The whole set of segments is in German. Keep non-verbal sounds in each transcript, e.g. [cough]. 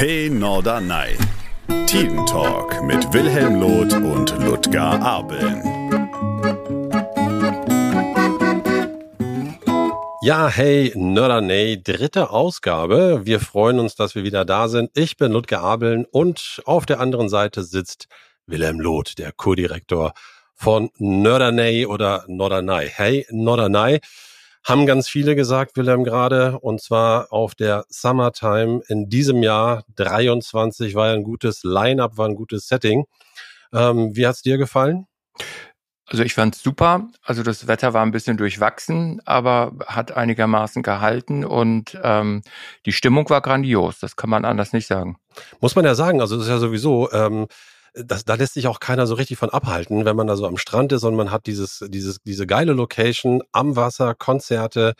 Hey Norderney. Teen Talk mit Wilhelm Loth und Ludger Abeln. Ja, hey Norderney, dritte Ausgabe. Wir freuen uns, dass wir wieder da sind. Ich bin Ludger Abeln und auf der anderen Seite sitzt Wilhelm Loth, der Co-Direktor von Norderney oder Norderney. Hey Norderney haben ganz viele gesagt, Wilhelm gerade, und zwar auf der Summertime in diesem Jahr 23 war ein gutes Line-up, war ein gutes Setting. Ähm, wie hat's dir gefallen? Also ich fand's super. Also das Wetter war ein bisschen durchwachsen, aber hat einigermaßen gehalten und ähm, die Stimmung war grandios. Das kann man anders nicht sagen. Muss man ja sagen. Also das ist ja sowieso ähm, das, da lässt sich auch keiner so richtig von abhalten, wenn man da so am Strand ist und man hat dieses, dieses, diese geile Location am Wasser, Konzerte,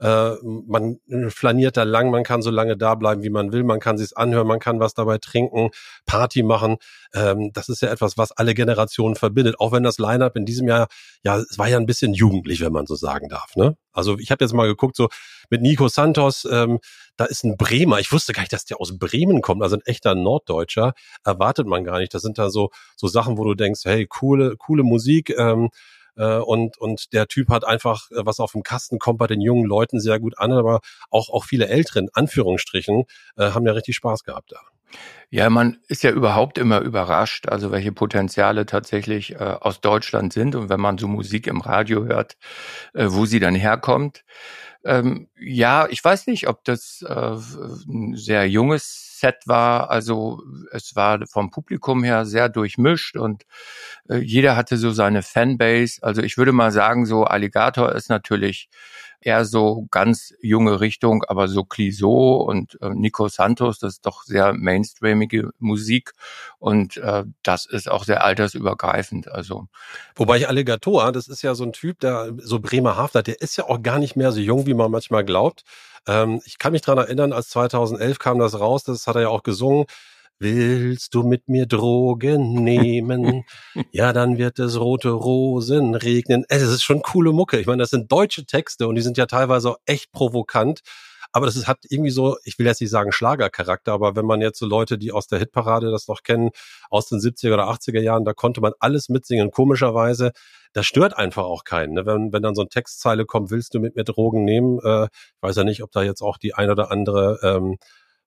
äh, man flaniert da lang, man kann so lange da bleiben, wie man will, man kann sich's anhören, man kann was dabei trinken, Party machen. Ähm, das ist ja etwas, was alle Generationen verbindet. Auch wenn das Line-up in diesem Jahr, ja, es war ja ein bisschen jugendlich, wenn man so sagen darf. Ne? Also ich habe jetzt mal geguckt, so mit Nico Santos, ähm, da ist ein Bremer. Ich wusste gar nicht, dass der aus Bremen kommt, also ein echter Norddeutscher. Erwartet man gar nicht. Das sind da so so Sachen, wo du denkst, hey, coole coole Musik. Ähm, äh, und, und der Typ hat einfach äh, was auf dem Kasten, kommt bei den jungen Leuten sehr gut an, aber auch, auch viele Älteren, Anführungsstrichen, äh, haben ja richtig Spaß gehabt da. Ja, man ist ja überhaupt immer überrascht, also welche Potenziale tatsächlich äh, aus Deutschland sind und wenn man so Musik im Radio hört, äh, wo sie dann herkommt. Ähm, ja, ich weiß nicht, ob das äh, ein sehr junges Set war. Also es war vom Publikum her sehr durchmischt und äh, jeder hatte so seine Fanbase. Also ich würde mal sagen, so Alligator ist natürlich eher so ganz junge Richtung, aber so Clisot und äh, Nico Santos, das ist doch sehr mainstreamige Musik und äh, das ist auch sehr altersübergreifend. Also wobei ich Alligator, das ist ja so ein Typ, der so Bremerhaft hat, der ist ja auch gar nicht mehr so jung, wie man manchmal glaubt. Ähm, ich kann mich dran erinnern, als 2011 kam das raus, das hat er ja auch gesungen. Willst du mit mir Drogen nehmen? [laughs] ja, dann wird es rote Rosen regnen. Es ist schon coole Mucke. Ich meine, das sind deutsche Texte und die sind ja teilweise auch echt provokant. Aber das ist, hat irgendwie so, ich will jetzt nicht sagen Schlagercharakter, aber wenn man jetzt so Leute, die aus der Hitparade das noch kennen, aus den 70er oder 80er Jahren, da konnte man alles mitsingen. Komischerweise, das stört einfach auch keinen. Ne? Wenn, wenn dann so ein Textzeile kommt, willst du mit mir Drogen nehmen? Äh, weiß ja nicht, ob da jetzt auch die ein oder andere ähm,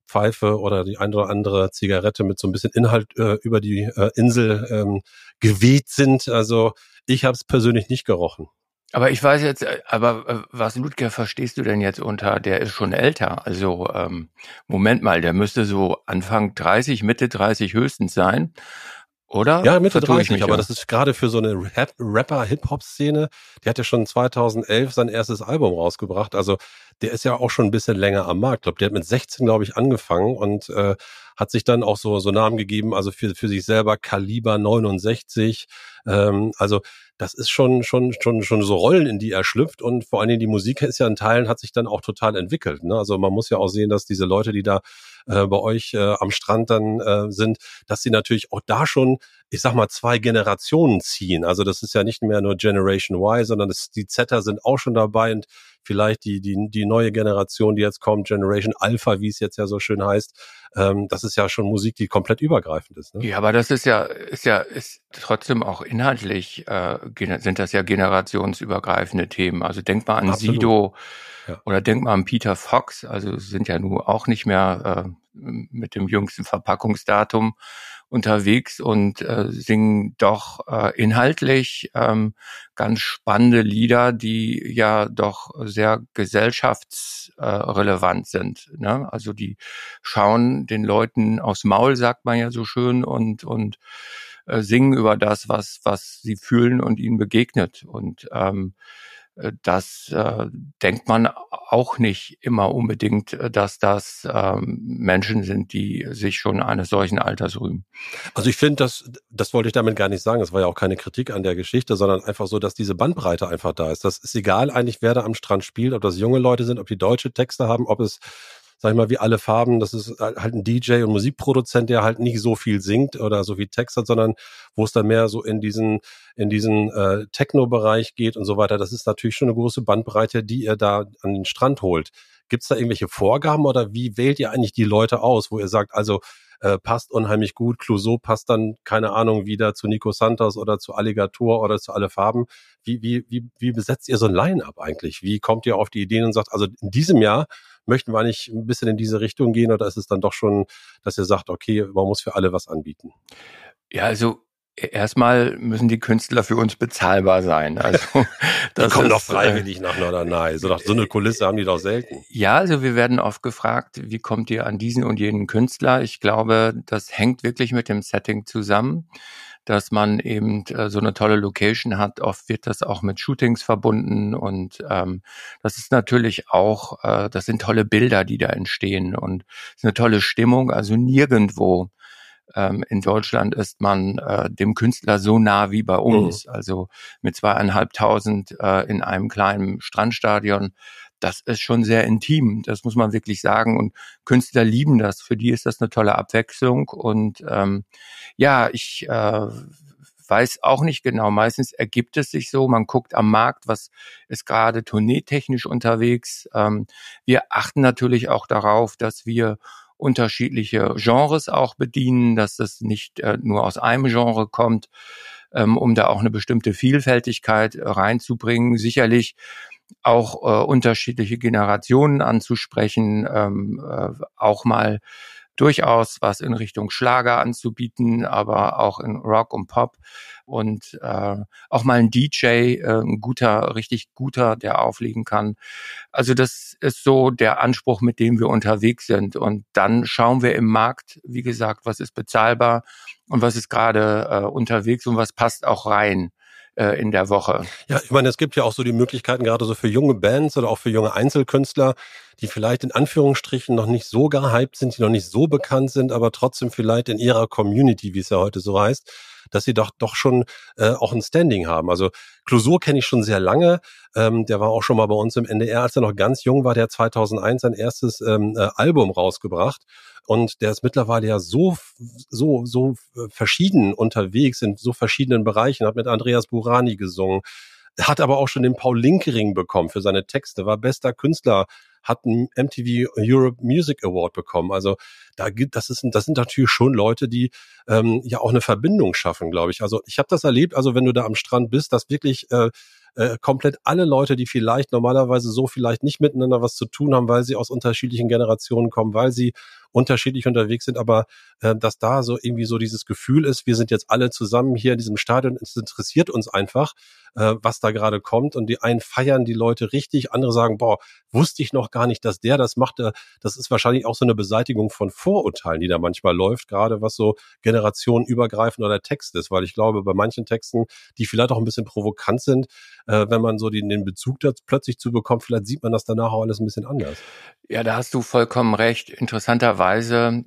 Pfeife oder die ein oder andere Zigarette mit so ein bisschen Inhalt äh, über die äh, Insel ähm, geweht sind. Also ich habe es persönlich nicht gerochen. Aber ich weiß jetzt, äh, aber äh, was Ludger verstehst du denn jetzt unter, der ist schon älter. Also ähm, Moment mal, der müsste so Anfang 30, Mitte 30 höchstens sein. Oder? Ja, Mitte 30, aber das ist gerade für so eine Rapper-Hip-Hop-Szene. Der hat ja schon 2011 sein erstes Album rausgebracht. Also der ist ja auch schon ein bisschen länger am Markt. Ich glaube, der hat mit 16, glaube ich, angefangen und äh, hat sich dann auch so, so Namen gegeben, also für, für sich selber Kaliber 69. Ähm, also das ist schon, schon, schon, schon so Rollen, in die er schlüpft und vor allen Dingen die Musik ist ja in Teilen, hat sich dann auch total entwickelt. Ne? Also man muss ja auch sehen, dass diese Leute, die da äh, bei euch äh, am Strand dann äh, sind, dass sie natürlich auch da schon, ich sag mal, zwei Generationen ziehen. Also das ist ja nicht mehr nur Generation Y, sondern das, die Zetter sind auch schon dabei und vielleicht die, die, die neue Generation, die jetzt kommt, Generation Alpha, wie es jetzt ja so schön heißt, ähm, das ist ja schon Musik, die komplett übergreifend ist. Ne? Ja, aber das ist ja, ist ja, ist trotzdem auch inhaltlich, äh, sind das ja generationsübergreifende Themen. Also denk mal an Absolut. Sido ja. oder denk mal an Peter Fox, also sind ja nun auch nicht mehr äh, mit dem jüngsten Verpackungsdatum unterwegs und äh, singen doch äh, inhaltlich ähm, ganz spannende Lieder, die ja doch sehr gesellschaftsrelevant sind. Ne? Also die schauen den Leuten aufs Maul, sagt man ja so schön, und und äh, singen über das, was was sie fühlen und ihnen begegnet. Und ähm, äh, das äh, denkt man auch nicht immer unbedingt, äh, dass das ähm, Menschen sind, die sich schon eines solchen Alters rühmen. Also ich finde, das, das wollte ich damit gar nicht sagen. Das war ja auch keine Kritik an der Geschichte, sondern einfach so, dass diese Bandbreite einfach da ist. Das ist egal eigentlich, wer da am Strand spielt, ob das junge Leute sind, ob die deutsche Texte haben, ob es sag ich mal, wie alle Farben. Das ist halt ein DJ und Musikproduzent, der halt nicht so viel singt oder so viel Text hat, sondern wo es dann mehr so in diesen, in diesen äh, Techno-Bereich geht und so weiter. Das ist natürlich schon eine große Bandbreite, die ihr da an den Strand holt. Gibt es da irgendwelche Vorgaben oder wie wählt ihr eigentlich die Leute aus, wo ihr sagt, also äh, passt unheimlich gut, Clouseau passt dann, keine Ahnung, wieder zu Nico Santos oder zu Alligator oder zu alle Farben. Wie, wie, wie, wie besetzt ihr so ein Line-up eigentlich? Wie kommt ihr auf die Ideen und sagt, also in diesem Jahr möchten wir eigentlich ein bisschen in diese Richtung gehen oder ist es dann doch schon, dass ihr sagt, okay, man muss für alle was anbieten? Ja, also Erstmal müssen die Künstler für uns bezahlbar sein. [laughs] Also das die kommen ist, doch freiwillig äh, nach Norderney. So, so eine Kulisse haben die doch selten. Ja, also wir werden oft gefragt, wie kommt ihr an diesen und jenen Künstler? Ich glaube, das hängt wirklich mit dem Setting zusammen, dass man eben äh, so eine tolle Location hat. Oft wird das auch mit Shootings verbunden und ähm, das ist natürlich auch, äh, das sind tolle Bilder, die da entstehen und es ist eine tolle Stimmung. Also nirgendwo ähm, in Deutschland ist man äh, dem Künstler so nah wie bei uns. Mhm. Also mit zweieinhalbtausend äh, in einem kleinen Strandstadion. Das ist schon sehr intim, das muss man wirklich sagen. Und Künstler lieben das. Für die ist das eine tolle Abwechslung. Und ähm, ja, ich äh, weiß auch nicht genau. Meistens ergibt es sich so. Man guckt am Markt, was ist gerade tourneetechnisch unterwegs. Ähm, wir achten natürlich auch darauf, dass wir unterschiedliche Genres auch bedienen, dass das nicht äh, nur aus einem Genre kommt, ähm, um da auch eine bestimmte Vielfältigkeit äh, reinzubringen. Sicherlich auch äh, unterschiedliche Generationen anzusprechen, ähm, äh, auch mal durchaus was in Richtung Schlager anzubieten, aber auch in Rock und Pop und äh, auch mal ein DJ, äh, ein guter, richtig guter, der auflegen kann. Also das ist so der Anspruch, mit dem wir unterwegs sind. Und dann schauen wir im Markt, wie gesagt, was ist bezahlbar und was ist gerade äh, unterwegs und was passt auch rein äh, in der Woche. Ja, ich meine, es gibt ja auch so die Möglichkeiten, gerade so für junge Bands oder auch für junge Einzelkünstler, die vielleicht in Anführungsstrichen noch nicht so gehypt sind, die noch nicht so bekannt sind, aber trotzdem vielleicht in ihrer Community, wie es ja heute so heißt, dass sie doch doch schon äh, auch ein Standing haben. Also Clouseau kenne ich schon sehr lange. Ähm, der war auch schon mal bei uns im NDR, als er noch ganz jung war, der 2001 sein erstes ähm, äh, Album rausgebracht. Und der ist mittlerweile ja so, so, so verschieden unterwegs in so verschiedenen Bereichen, hat mit Andreas Burani gesungen, hat aber auch schon den Paul Linkering bekommen für seine Texte, war bester Künstler hat einen MTV Europe Music Award bekommen. Also da gibt, das ist, das sind natürlich schon Leute, die ähm, ja auch eine Verbindung schaffen, glaube ich. Also ich habe das erlebt. Also wenn du da am Strand bist, dass wirklich äh, äh, komplett alle Leute, die vielleicht normalerweise so vielleicht nicht miteinander was zu tun haben, weil sie aus unterschiedlichen Generationen kommen, weil sie unterschiedlich unterwegs sind, aber äh, dass da so irgendwie so dieses Gefühl ist, wir sind jetzt alle zusammen hier in diesem Stadion, es interessiert uns einfach, äh, was da gerade kommt und die einen feiern die Leute richtig, andere sagen, boah, wusste ich noch gar nicht, dass der das macht. Das ist wahrscheinlich auch so eine Beseitigung von Vorurteilen, die da manchmal läuft, gerade was so generationenübergreifend oder Text ist, weil ich glaube, bei manchen Texten, die vielleicht auch ein bisschen provokant sind, äh, wenn man so den, den Bezug dazu plötzlich zu bekommt, vielleicht sieht man das danach auch alles ein bisschen anders. Ja, da hast du vollkommen recht. Interessanterweise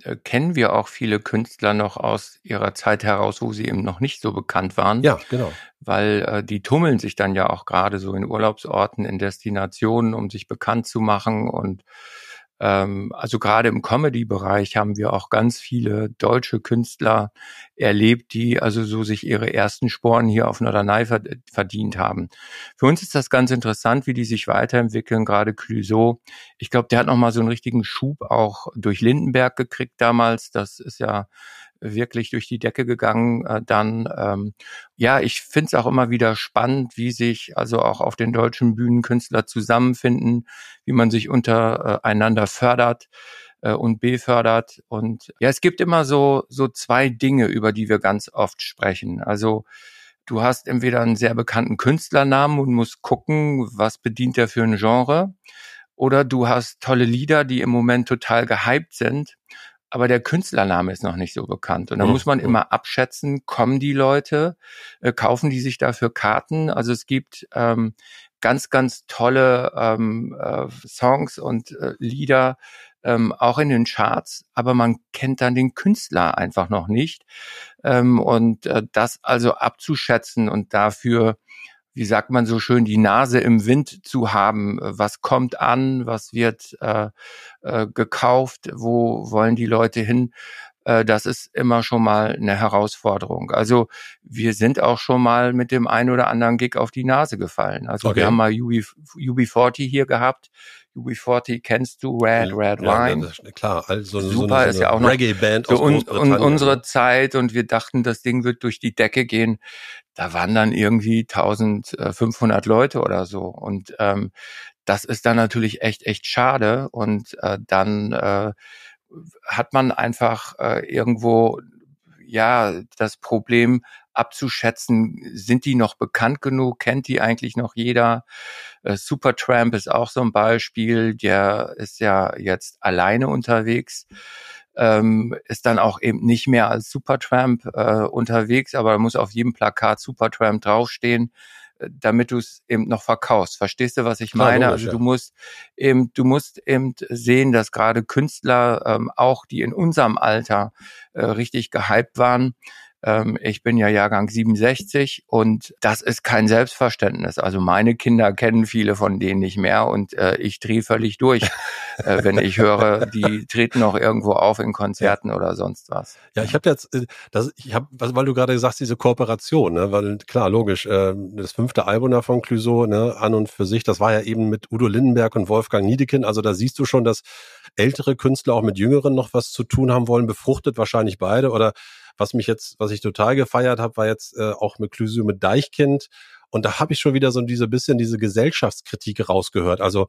äh, kennen wir auch viele Künstler noch aus ihrer Zeit heraus, wo sie eben noch nicht so bekannt waren. Ja, genau. Weil äh, die tummeln sich dann ja auch gerade so in Urlaubsorten, in Destinationen, um sich bekannt zu machen und also gerade im Comedy-Bereich haben wir auch ganz viele deutsche Künstler erlebt, die also so sich ihre ersten Sporen hier auf Norderney verdient haben. Für uns ist das ganz interessant, wie die sich weiterentwickeln, gerade Clüso. Ich glaube, der hat nochmal so einen richtigen Schub auch durch Lindenberg gekriegt damals. Das ist ja wirklich durch die Decke gegangen äh, dann. Ähm, ja, ich finde es auch immer wieder spannend, wie sich also auch auf den deutschen Bühnen Künstler zusammenfinden, wie man sich untereinander fördert äh, und befördert. Und ja, es gibt immer so, so zwei Dinge, über die wir ganz oft sprechen. Also du hast entweder einen sehr bekannten Künstlernamen und musst gucken, was bedient er für ein Genre. Oder du hast tolle Lieder, die im Moment total gehypt sind aber der Künstlername ist noch nicht so bekannt. Und da mhm. muss man immer abschätzen, kommen die Leute, äh, kaufen die sich dafür Karten? Also es gibt ähm, ganz, ganz tolle ähm, äh, Songs und äh, Lieder, ähm, auch in den Charts, aber man kennt dann den Künstler einfach noch nicht. Ähm, und äh, das also abzuschätzen und dafür wie sagt man so schön, die Nase im Wind zu haben. Was kommt an? Was wird äh, äh, gekauft? Wo wollen die Leute hin? Äh, das ist immer schon mal eine Herausforderung. Also wir sind auch schon mal mit dem einen oder anderen Gig auf die Nase gefallen. Also okay. wir haben mal UB, UB40 hier gehabt. UB40 kennst du, Red, Red ja, Wine. Ja, klar, also super so eine, ist ja auch noch Reggae-Band aus un, un, unsere Zeit und wir dachten, das Ding wird durch die Decke gehen. Da waren dann irgendwie 1500 Leute oder so und ähm, das ist dann natürlich echt, echt schade und äh, dann äh, hat man einfach äh, irgendwo ja das Problem abzuschätzen, sind die noch bekannt genug, kennt die eigentlich noch jeder? Äh, Supertramp ist auch so ein Beispiel, der ist ja jetzt alleine unterwegs, ähm, ist dann auch eben nicht mehr als Supertramp äh, unterwegs, aber muss auf jedem Plakat Supertramp draufstehen damit du es eben noch verkaufst. Verstehst du, was ich Klar, meine? Logisch, also du ja. musst eben, du musst eben sehen, dass gerade Künstler, ähm, auch die in unserem Alter äh, richtig gehypt waren, ich bin ja Jahrgang 67 und das ist kein Selbstverständnis. Also meine Kinder kennen viele von denen nicht mehr und äh, ich drehe völlig durch, [laughs] äh, wenn ich höre, die treten noch irgendwo auf in Konzerten ja. oder sonst was. Ja, ich habe jetzt, äh, das, ich habe, weil du gerade sagst, diese Kooperation, ne, weil klar, logisch, äh, das fünfte Album da von Clouseau, ne, an und für sich, das war ja eben mit Udo Lindenberg und Wolfgang Niedekind. Also da siehst du schon, dass ältere Künstler auch mit Jüngeren noch was zu tun haben wollen, befruchtet wahrscheinlich beide oder was mich jetzt, was ich total gefeiert habe, war jetzt äh, auch mit Clusio mit Deichkind. Und da habe ich schon wieder so diese bisschen diese Gesellschaftskritik rausgehört. Also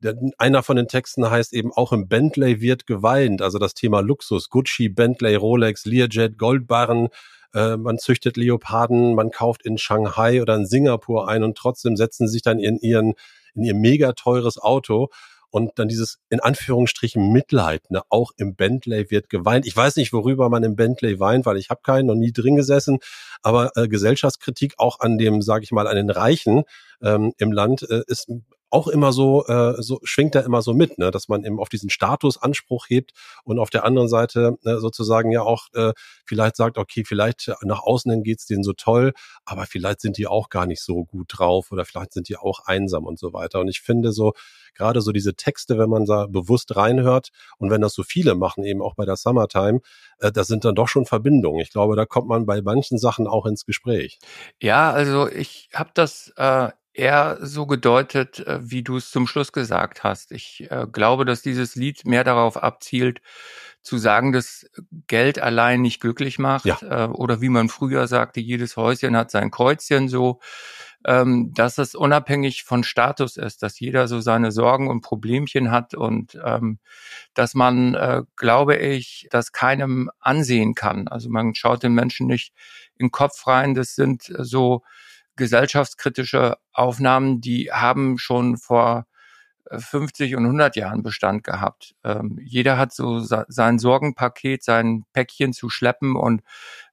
der, einer von den Texten heißt eben auch im Bentley wird geweint. Also das Thema Luxus, Gucci, Bentley, Rolex, Learjet, Goldbarren. Äh, man züchtet Leoparden, man kauft in Shanghai oder in Singapur ein und trotzdem setzen sich dann in ihren in ihr mega teures Auto und dann dieses in Anführungsstrichen Mitleid, ne, auch im Bentley wird geweint. Ich weiß nicht, worüber man im Bentley weint, weil ich habe keinen noch nie drin gesessen, aber äh, Gesellschaftskritik auch an dem, sage ich mal, an den Reichen ähm, im Land äh, ist auch immer so, äh, so schwingt da immer so mit, ne, dass man eben auf diesen Statusanspruch hebt und auf der anderen Seite äh, sozusagen ja auch äh, vielleicht sagt, okay, vielleicht nach außen hin geht's denen so toll, aber vielleicht sind die auch gar nicht so gut drauf oder vielleicht sind die auch einsam und so weiter. Und ich finde so, gerade so diese Texte, wenn man da bewusst reinhört und wenn das so viele machen, eben auch bei der Summertime, äh, das sind dann doch schon Verbindungen. Ich glaube, da kommt man bei manchen Sachen auch ins Gespräch. Ja, also ich habe das äh, eher so gedeutet, äh, wie du es zum Schluss gesagt hast. Ich äh, glaube, dass dieses Lied mehr darauf abzielt, zu sagen, dass Geld allein nicht glücklich macht. Ja. Äh, oder wie man früher sagte, jedes Häuschen hat sein Kreuzchen so. Ähm, dass es unabhängig von Status ist, dass jeder so seine Sorgen und Problemchen hat und ähm, dass man, äh, glaube ich, das keinem ansehen kann. Also man schaut den Menschen nicht in den Kopf rein. Das sind so gesellschaftskritische Aufnahmen, die haben schon vor 50 äh, und 100 Jahren Bestand gehabt. Ähm, jeder hat so sein Sorgenpaket, sein Päckchen zu schleppen und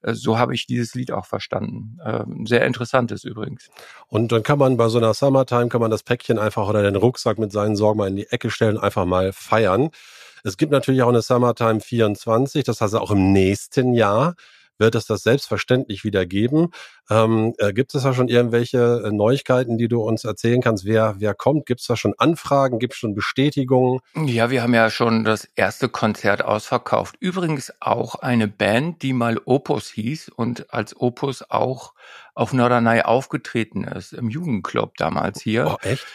äh, so habe ich dieses Lied auch verstanden. Ähm, sehr interessantes übrigens. Und dann kann man bei so einer Summertime, kann man das Päckchen einfach oder den Rucksack mit seinen Sorgen mal in die Ecke stellen, einfach mal feiern. Es gibt natürlich auch eine Summertime 24, das heißt auch im nächsten Jahr wird es das selbstverständlich wieder geben. Ähm, äh, gibt es da schon irgendwelche äh, Neuigkeiten, die du uns erzählen kannst? Wer, wer kommt? Gibt es da schon Anfragen? Gibt es schon Bestätigungen? Ja, wir haben ja schon das erste Konzert ausverkauft. Übrigens auch eine Band, die mal Opus hieß und als Opus auch auf Norderney aufgetreten ist, im Jugendclub damals hier. Oh, echt?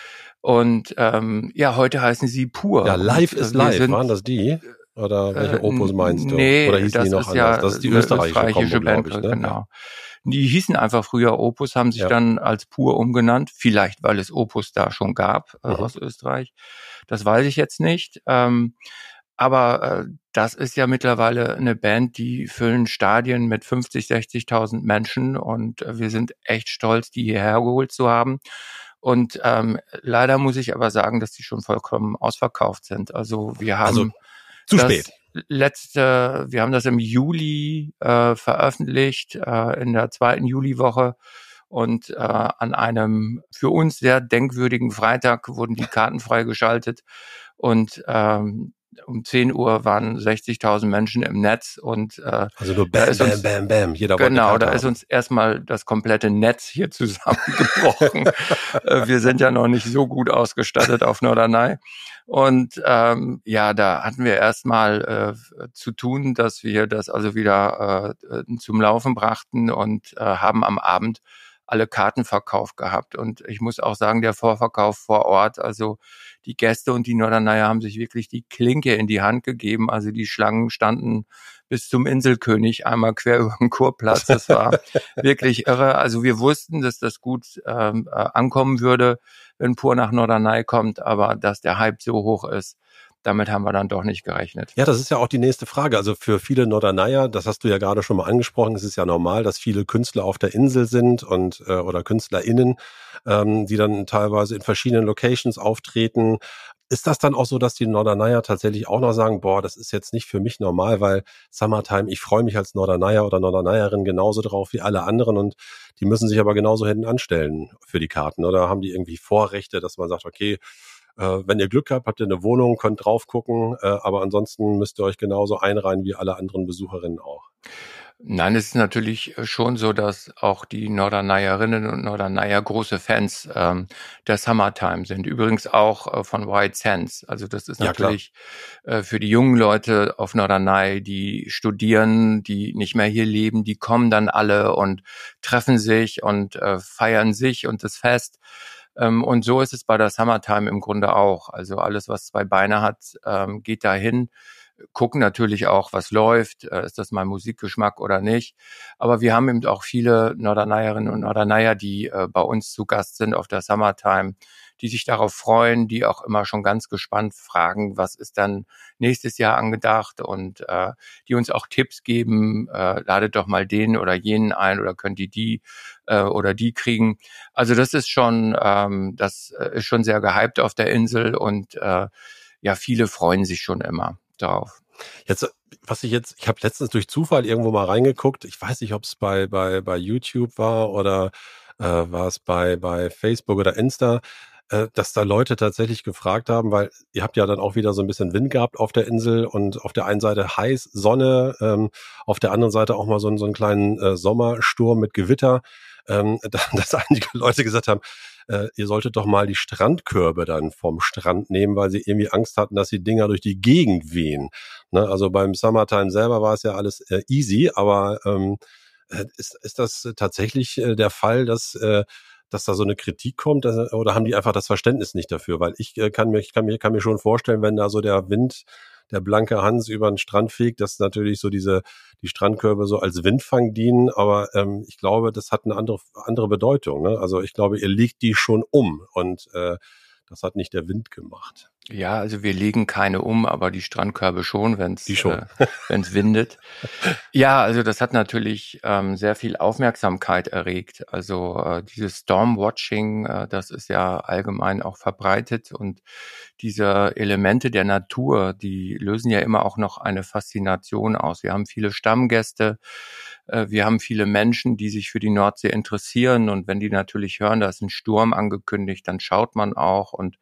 Und ähm, ja, heute heißen sie Pur. Ja, Live ist Live, sind, waren das die? Oder welche äh, Opus meinst du? Nee, Oder hießen die noch anders? Ja das ist die österreichische, österreichische Kombo, Band, ich, ne? genau. Die hießen einfach früher Opus, haben sich ja. dann als Pur umgenannt. Vielleicht, weil es Opus da schon gab äh, mhm. aus Österreich. Das weiß ich jetzt nicht. Ähm, aber äh, das ist ja mittlerweile eine Band, die füllen Stadien mit 50, 60.000 Menschen und äh, wir sind echt stolz, die hierher geholt zu haben. Und ähm, leider muss ich aber sagen, dass die schon vollkommen ausverkauft sind. Also wir haben also zu spät. Letzte, wir haben das im Juli äh, veröffentlicht, äh, in der zweiten Juliwoche. Und äh, an einem für uns sehr denkwürdigen Freitag wurden die Karten freigeschaltet. Und ähm, um 10 Uhr waren 60.000 Menschen im Netz und äh, also nur bam, bam, uns, bam, bam, jeder Genau, da haben. ist uns erstmal das komplette Netz hier [laughs] zusammengebrochen. Äh, wir sind ja noch nicht so gut ausgestattet auf Norderney. Und ähm, ja, da hatten wir erstmal äh, zu tun, dass wir das also wieder äh, zum Laufen brachten und äh, haben am Abend alle Karten verkauft gehabt. Und ich muss auch sagen, der Vorverkauf vor Ort, also die Gäste und die Norderneyer haben sich wirklich die Klinke in die Hand gegeben. Also die Schlangen standen bis zum Inselkönig einmal quer [laughs] über den Kurplatz. Das war wirklich irre. Also wir wussten, dass das gut ähm, äh, ankommen würde, wenn Pur nach Norderney kommt, aber dass der Hype so hoch ist, damit haben wir dann doch nicht gerechnet. Ja, das ist ja auch die nächste Frage. Also für viele Norderneyer, das hast du ja gerade schon mal angesprochen, es ist ja normal, dass viele Künstler auf der Insel sind und äh, oder KünstlerInnen, ähm, die dann teilweise in verschiedenen Locations auftreten. Ist das dann auch so, dass die Norderneyer tatsächlich auch noch sagen, boah, das ist jetzt nicht für mich normal, weil Summertime, ich freue mich als Norderneyer oder Norderneyerin genauso drauf wie alle anderen und die müssen sich aber genauso hinten anstellen für die Karten oder haben die irgendwie Vorrechte, dass man sagt, okay, äh, wenn ihr Glück habt, habt ihr eine Wohnung, könnt drauf gucken, äh, aber ansonsten müsst ihr euch genauso einreihen wie alle anderen Besucherinnen auch. Nein, es ist natürlich schon so, dass auch die Norderneyerinnen und Norderneyer große Fans ähm, der Summertime sind. Übrigens auch äh, von White Sands. Also das ist natürlich ja, äh, für die jungen Leute auf Norderney, die studieren, die nicht mehr hier leben, die kommen dann alle und treffen sich und äh, feiern sich und das Fest. Ähm, und so ist es bei der Summertime im Grunde auch. Also alles, was zwei Beine hat, ähm, geht dahin gucken natürlich auch, was läuft, äh, ist das mein Musikgeschmack oder nicht. Aber wir haben eben auch viele Norderneyerinnen und Norderneyer, die äh, bei uns zu Gast sind auf der Summertime, die sich darauf freuen, die auch immer schon ganz gespannt fragen, was ist dann nächstes Jahr angedacht und äh, die uns auch Tipps geben, äh, ladet doch mal den oder jenen ein oder könnt ihr die äh, oder die kriegen. Also das ist schon, ähm, das äh, ist schon sehr gehypt auf der Insel und äh, ja, viele freuen sich schon immer darauf. Jetzt, was ich jetzt, ich habe letztens durch Zufall irgendwo mal reingeguckt. Ich weiß nicht, ob es bei, bei, bei YouTube war oder äh, war es bei, bei Facebook oder Insta, äh, dass da Leute tatsächlich gefragt haben, weil ihr habt ja dann auch wieder so ein bisschen Wind gehabt auf der Insel und auf der einen Seite heiß, Sonne, ähm, auf der anderen Seite auch mal so, so einen kleinen äh, Sommersturm mit Gewitter, ähm, [laughs] dass einige Leute gesagt haben, äh, ihr solltet doch mal die Strandkörbe dann vom Strand nehmen, weil sie irgendwie Angst hatten, dass die Dinger durch die Gegend wehen. Ne? Also beim Summertime selber war es ja alles äh, easy, aber ähm, äh, ist, ist das tatsächlich äh, der Fall, dass äh, dass da so eine Kritik kommt, dass, oder haben die einfach das Verständnis nicht dafür? Weil ich äh, kann mir, ich kann mir, kann mir schon vorstellen, wenn da so der Wind der blanke Hans über den Strand fegt, dass natürlich so diese, die Strandkörbe so als Windfang dienen, aber ähm, ich glaube, das hat eine andere, andere Bedeutung. Ne? Also ich glaube, ihr legt die schon um und äh, das hat nicht der Wind gemacht. Ja, also wir legen keine um, aber die Strandkörbe schon, wenn es äh, wenn's windet. [laughs] ja, also das hat natürlich ähm, sehr viel Aufmerksamkeit erregt. Also äh, dieses Stormwatching, äh, das ist ja allgemein auch verbreitet und diese Elemente der Natur, die lösen ja immer auch noch eine Faszination aus. Wir haben viele Stammgäste, äh, wir haben viele Menschen, die sich für die Nordsee interessieren und wenn die natürlich hören, da ist ein Sturm angekündigt, dann schaut man auch und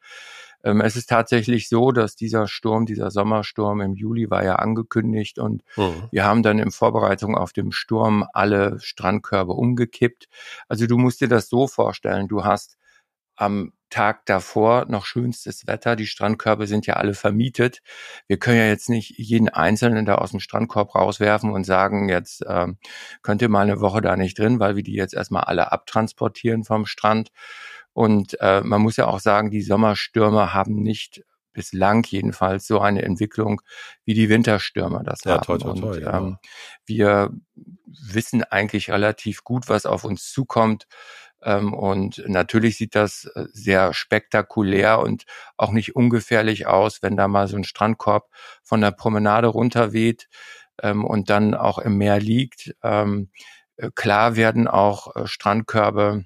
es ist tatsächlich so, dass dieser Sturm, dieser Sommersturm im Juli war ja angekündigt und mhm. wir haben dann in Vorbereitung auf dem Sturm alle Strandkörbe umgekippt. Also du musst dir das so vorstellen, du hast am Tag davor noch schönstes Wetter. Die Strandkörbe sind ja alle vermietet. Wir können ja jetzt nicht jeden Einzelnen da aus dem Strandkorb rauswerfen und sagen, jetzt ähm, könnt ihr mal eine Woche da nicht drin, weil wir die jetzt erstmal alle abtransportieren vom Strand. Und äh, man muss ja auch sagen, die Sommerstürme haben nicht bislang jedenfalls so eine Entwicklung, wie die Winterstürme das ja, haben. Toi, toi, toi, und ähm, ja. wir wissen eigentlich relativ gut, was auf uns zukommt. Ähm, und natürlich sieht das äh, sehr spektakulär und auch nicht ungefährlich aus, wenn da mal so ein Strandkorb von der Promenade runterweht ähm, und dann auch im Meer liegt. Ähm, äh, klar werden auch äh, Strandkörbe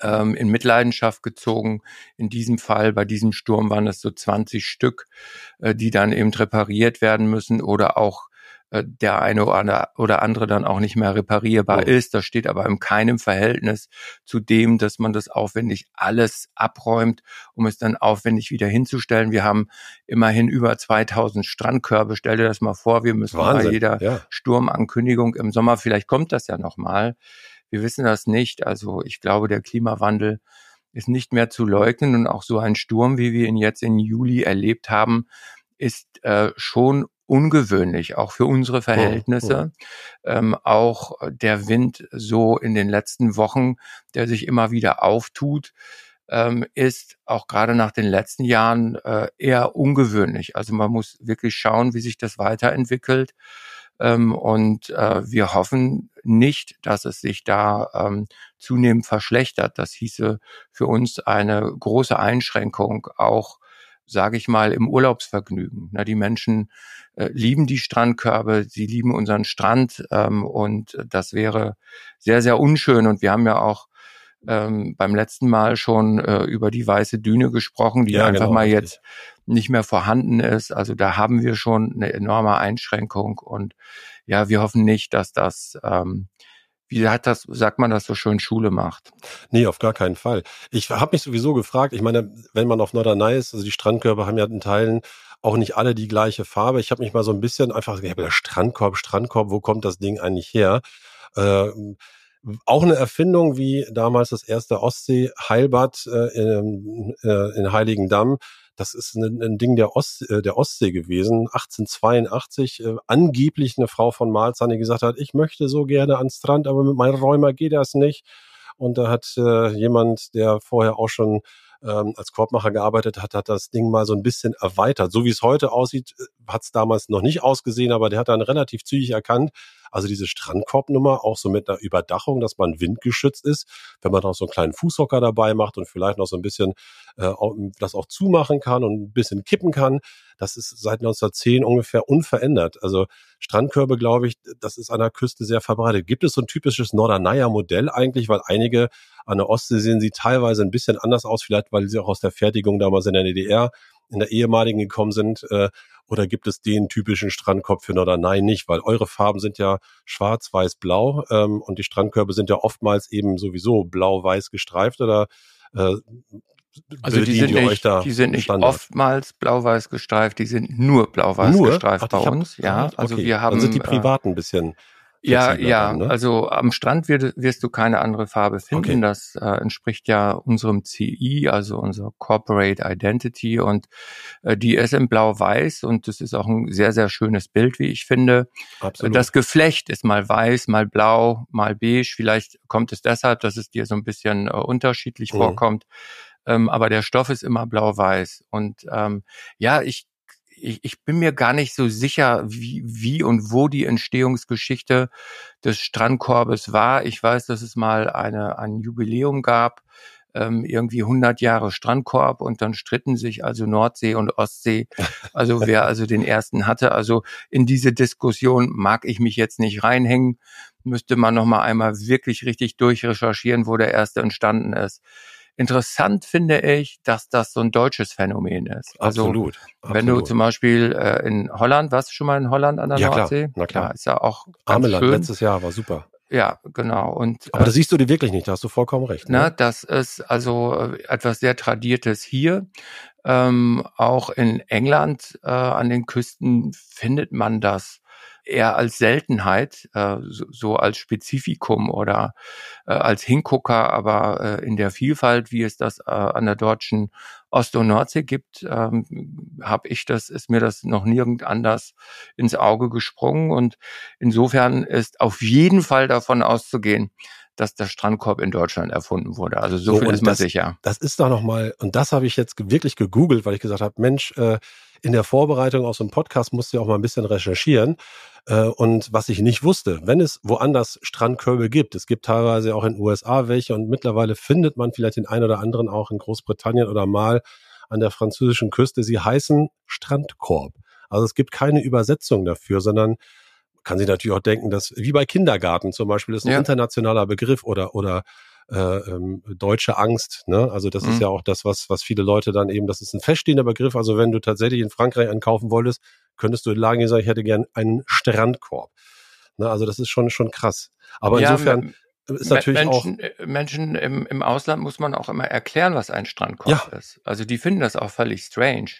ähm, in Mitleidenschaft gezogen. In diesem Fall, bei diesem Sturm waren es so 20 Stück, äh, die dann eben repariert werden müssen oder auch äh, der eine oder andere dann auch nicht mehr reparierbar oh. ist. Das steht aber in keinem Verhältnis zu dem, dass man das aufwendig alles abräumt, um es dann aufwendig wieder hinzustellen. Wir haben immerhin über 2000 Strandkörbe. Stell dir das mal vor, wir müssen Wahnsinn. bei jeder ja. Sturmankündigung im Sommer, vielleicht kommt das ja nochmal. Wir wissen das nicht. Also ich glaube, der Klimawandel ist nicht mehr zu leugnen und auch so ein Sturm, wie wir ihn jetzt in Juli erlebt haben, ist äh, schon ungewöhnlich, auch für unsere Verhältnisse. Oh, oh. Ähm, auch der Wind so in den letzten Wochen, der sich immer wieder auftut, ähm, ist auch gerade nach den letzten Jahren äh, eher ungewöhnlich. Also man muss wirklich schauen, wie sich das weiterentwickelt. Ähm, und äh, wir hoffen nicht, dass es sich da ähm, zunehmend verschlechtert. Das hieße für uns eine große Einschränkung auch sage ich mal, im Urlaubsvergnügen. Na, die Menschen äh, lieben die Strandkörbe, sie lieben unseren Strand ähm, und das wäre sehr, sehr unschön. Und wir haben ja auch ähm, beim letzten Mal schon äh, über die weiße Düne gesprochen, die ja, einfach genau, mal richtig. jetzt nicht mehr vorhanden ist. Also da haben wir schon eine enorme Einschränkung und ja, wir hoffen nicht, dass das ähm, wie hat das, sagt man das so schön, Schule macht? Nee, auf gar keinen Fall. Ich habe mich sowieso gefragt, ich meine, wenn man auf Norderney ist, also die Strandkörbe haben ja in Teilen auch nicht alle die gleiche Farbe. Ich habe mich mal so ein bisschen einfach, ja, Strandkorb, Strandkorb, wo kommt das Ding eigentlich her? Äh, auch eine Erfindung wie damals das erste Ostsee-Heilbad äh, in, äh, in Heiligendamm. Das ist ein, ein Ding der, Ost, äh, der Ostsee gewesen, 1882. Äh, angeblich eine Frau von Malzahn, die gesagt hat, ich möchte so gerne ans Strand, aber mit meinem Räumer geht das nicht. Und da hat äh, jemand, der vorher auch schon ähm, als Korbmacher gearbeitet hat, hat das Ding mal so ein bisschen erweitert. So wie es heute aussieht, äh, hat es damals noch nicht ausgesehen, aber der hat dann relativ zügig erkannt, also diese Strandkorbnummer auch so mit einer Überdachung, dass man windgeschützt ist, wenn man auch so einen kleinen Fußhocker dabei macht und vielleicht noch so ein bisschen äh, das auch zumachen kann und ein bisschen kippen kann. Das ist seit 1910 ungefähr unverändert. Also Strandkörbe, glaube ich, das ist an der Küste sehr verbreitet. Gibt es so ein typisches Norderneier-Modell eigentlich? Weil einige an der Ostsee sehen sie teilweise ein bisschen anders aus, vielleicht weil sie auch aus der Fertigung damals in der DDR in der ehemaligen gekommen sind? Äh, oder gibt es den typischen Strandkorb für Norderney nicht? Weil eure Farben sind ja schwarz, weiß, blau ähm, und die Strandkörbe sind ja oftmals eben sowieso blau-weiß gestreift oder äh, also die sind, nicht, die sind nicht oftmals blau-weiß gestreift, die sind nur blau-weiß gestreift Ach, bei uns. Ja, also okay. wir haben. Dann sind die äh, privaten ein bisschen ja, ja. Dann, ne? Also am Strand wird, wirst du keine andere Farbe finden. Okay. Das äh, entspricht ja unserem CI, also unser Corporate Identity und äh, die ist in Blau-Weiß und das ist auch ein sehr, sehr schönes Bild, wie ich finde. Absolut. Das Geflecht ist mal weiß, mal blau, mal beige. Vielleicht kommt es deshalb, dass es dir so ein bisschen äh, unterschiedlich mhm. vorkommt. Ähm, aber der Stoff ist immer blau-weiß. Und ähm, ja, ich ich, ich bin mir gar nicht so sicher, wie, wie und wo die Entstehungsgeschichte des Strandkorbes war. Ich weiß, dass es mal eine, ein Jubiläum gab, ähm, irgendwie 100 Jahre Strandkorb und dann stritten sich also Nordsee und Ostsee, also [laughs] wer also den ersten hatte. Also in diese Diskussion mag ich mich jetzt nicht reinhängen, müsste man noch mal einmal wirklich richtig durchrecherchieren, wo der erste entstanden ist. Interessant finde ich, dass das so ein deutsches Phänomen ist. Also, absolut. Wenn absolut. du zum Beispiel äh, in Holland, warst du schon mal in Holland an der ja, Nordsee? Klar, na klar. Ja, ist ja auch Ameland, schön. letztes Jahr war super. Ja, genau. Und, Aber äh, das siehst du dir wirklich nicht, da hast du vollkommen recht. Ne? Na, das ist also äh, etwas sehr Tradiertes hier. Ähm, auch in England äh, an den Küsten findet man das eher als Seltenheit, äh, so, so, als Spezifikum oder äh, als Hingucker, aber äh, in der Vielfalt, wie es das äh, an der deutschen Ost- und Nordsee gibt, ähm, habe ich das, ist mir das noch nirgend anders ins Auge gesprungen. Und insofern ist auf jeden Fall davon auszugehen, dass der Strandkorb in Deutschland erfunden wurde. Also so, so viel ist man das, sicher. Das ist doch nochmal, und das habe ich jetzt wirklich gegoogelt, weil ich gesagt habe, Mensch, äh, in der Vorbereitung auf so einen Podcast musst du ja auch mal ein bisschen recherchieren. Äh, und was ich nicht wusste, wenn es woanders Strandkörbe gibt, es gibt teilweise auch in den USA welche und mittlerweile findet man vielleicht den einen oder anderen auch in Großbritannien oder mal an der französischen Küste. Sie heißen Strandkorb. Also es gibt keine Übersetzung dafür, sondern kann sich natürlich auch denken, dass wie bei Kindergarten zum Beispiel ist ein ja. internationaler Begriff oder oder äh, ähm, deutsche Angst. Ne? Also das mhm. ist ja auch das, was was viele Leute dann eben, das ist ein feststehender Begriff. Also wenn du tatsächlich in Frankreich einkaufen wolltest, könntest du in Lage sagen, ich hätte gern einen Strandkorb. Ne, also das ist schon, schon krass. Aber ja, insofern ist natürlich Menschen, auch. Äh, Menschen im, im Ausland muss man auch immer erklären, was ein Strandkorb ja. ist. Also die finden das auch völlig strange.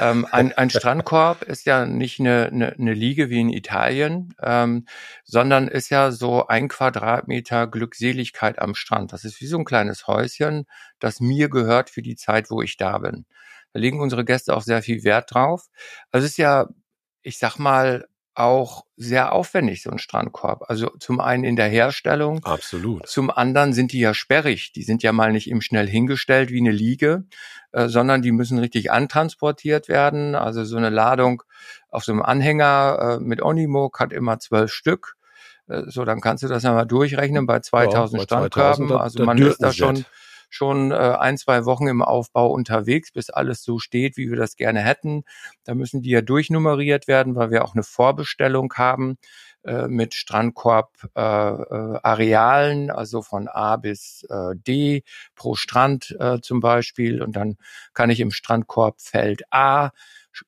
ähm, ein, ein Strandkorb [laughs] ist ja nicht eine, eine, eine Liege wie in Italien, ähm, sondern ist ja so ein Quadratmeter Glückseligkeit am Strand. Das ist wie so ein kleines Häuschen, das mir gehört für die Zeit, wo ich da bin. Da legen unsere Gäste auch sehr viel Wert drauf. Also es ist ja, ich sag mal, auch sehr aufwendig, so ein Strandkorb. Also zum einen in der Herstellung. Absolut. Zum anderen sind die ja sperrig. Die sind ja mal nicht eben schnell hingestellt wie eine Liege, äh, sondern die müssen richtig antransportiert werden. Also so eine Ladung auf so einem Anhänger äh, mit Onimog hat immer zwölf Stück. Äh, so, dann kannst du das einmal durchrechnen bei 2000 ja, bei Strandkörben. 2000, also man ist da schon schon äh, ein, zwei Wochen im Aufbau unterwegs, bis alles so steht, wie wir das gerne hätten. Da müssen die ja durchnummeriert werden, weil wir auch eine Vorbestellung haben äh, mit Strandkorb-Arealen, äh, also von A bis äh, D pro Strand äh, zum Beispiel. Und dann kann ich im Strandkorbfeld A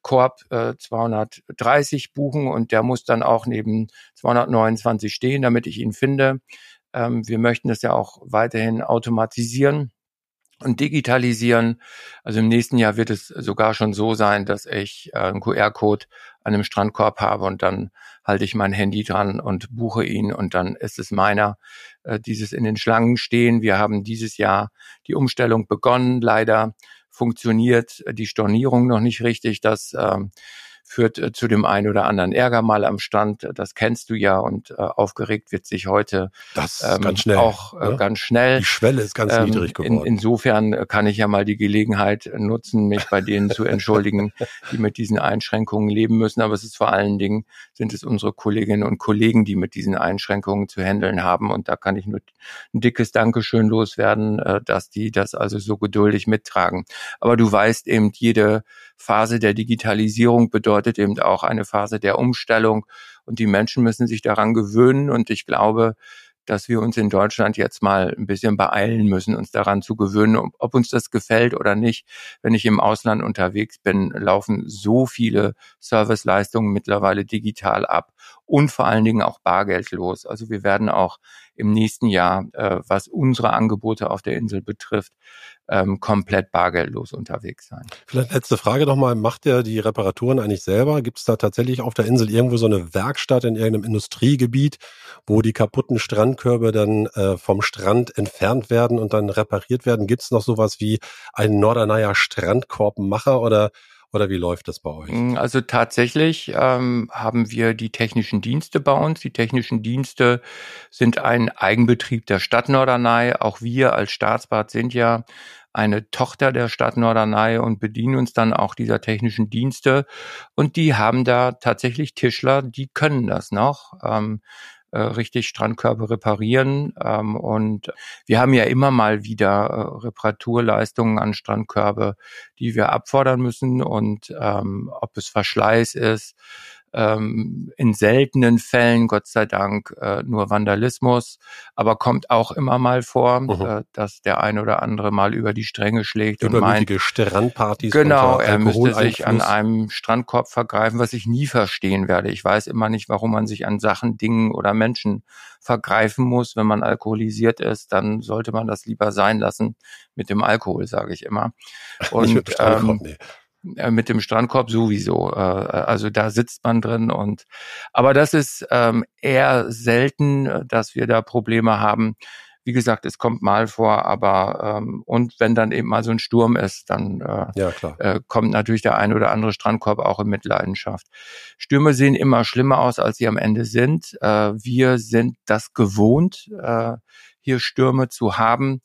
Korb äh, 230 buchen und der muss dann auch neben 229 stehen, damit ich ihn finde. Ähm, wir möchten das ja auch weiterhin automatisieren und digitalisieren. Also im nächsten Jahr wird es sogar schon so sein, dass ich äh, einen QR-Code an einem Strandkorb habe und dann halte ich mein Handy dran und buche ihn und dann ist es meiner. Äh, dieses in den Schlangen stehen. Wir haben dieses Jahr die Umstellung begonnen. Leider funktioniert die Stornierung noch nicht richtig. Das ähm, führt äh, zu dem einen oder anderen Ärger mal am Stand. Das kennst du ja und äh, aufgeregt wird sich heute das ähm, ganz schnell, auch äh, ne? ganz schnell. Die Schwelle ist ganz ähm, niedrig geworden. In, insofern äh, kann ich ja mal die Gelegenheit nutzen, mich bei denen zu entschuldigen, die mit diesen Einschränkungen leben müssen. Aber es ist vor allen Dingen, sind es unsere Kolleginnen und Kollegen, die mit diesen Einschränkungen zu handeln haben. Und da kann ich nur ein dickes Dankeschön loswerden, äh, dass die das also so geduldig mittragen. Aber du weißt eben, jede Phase der Digitalisierung bedeutet eben auch eine Phase der Umstellung und die Menschen müssen sich daran gewöhnen und ich glaube, dass wir uns in Deutschland jetzt mal ein bisschen beeilen müssen, uns daran zu gewöhnen, ob uns das gefällt oder nicht. Wenn ich im Ausland unterwegs bin, laufen so viele Serviceleistungen mittlerweile digital ab und vor allen Dingen auch bargeldlos. Also wir werden auch im nächsten Jahr, äh, was unsere Angebote auf der Insel betrifft, ähm, komplett bargeldlos unterwegs sein. Vielleicht letzte Frage nochmal, macht ihr die Reparaturen eigentlich selber? Gibt es da tatsächlich auf der Insel irgendwo so eine Werkstatt in irgendeinem Industriegebiet, wo die kaputten Strandkörbe dann äh, vom Strand entfernt werden und dann repariert werden? Gibt es noch sowas wie einen Norderneier Strandkorbmacher oder oder wie läuft das bei euch? Mm, also tatsächlich ähm, haben wir die technischen Dienste bei uns. Die technischen Dienste sind ein Eigenbetrieb der Stadt Norderney. Auch wir als Staatsbad sind ja eine Tochter der Stadt Norderney und bedienen uns dann auch dieser technischen Dienste. Und die haben da tatsächlich Tischler, die können das noch. Ähm, äh, richtig Strandkörbe reparieren. Ähm, und wir haben ja immer mal wieder äh, Reparaturleistungen an Strandkörbe, die wir abfordern müssen. Und ähm, ob es Verschleiß ist, ähm, in seltenen Fällen, Gott sei Dank, äh, nur Vandalismus, aber kommt auch immer mal vor, mhm. äh, dass der eine oder andere mal über die Stränge schlägt und meint, Strandpartys genau, er müsste sich an einem Strandkorb vergreifen, was ich nie verstehen werde. Ich weiß immer nicht, warum man sich an Sachen, Dingen oder Menschen vergreifen muss. Wenn man alkoholisiert ist, dann sollte man das lieber sein lassen mit dem Alkohol, sage ich immer. Und ähm, nee. Äh, mit dem Strandkorb sowieso. Äh, also da sitzt man drin und aber das ist ähm, eher selten, dass wir da Probleme haben. Wie gesagt, es kommt mal vor, aber ähm, und wenn dann eben mal so ein Sturm ist, dann äh, ja, äh, kommt natürlich der ein oder andere Strandkorb auch in Mitleidenschaft. Stürme sehen immer schlimmer aus, als sie am Ende sind. Äh, wir sind das gewohnt, äh, hier Stürme zu haben.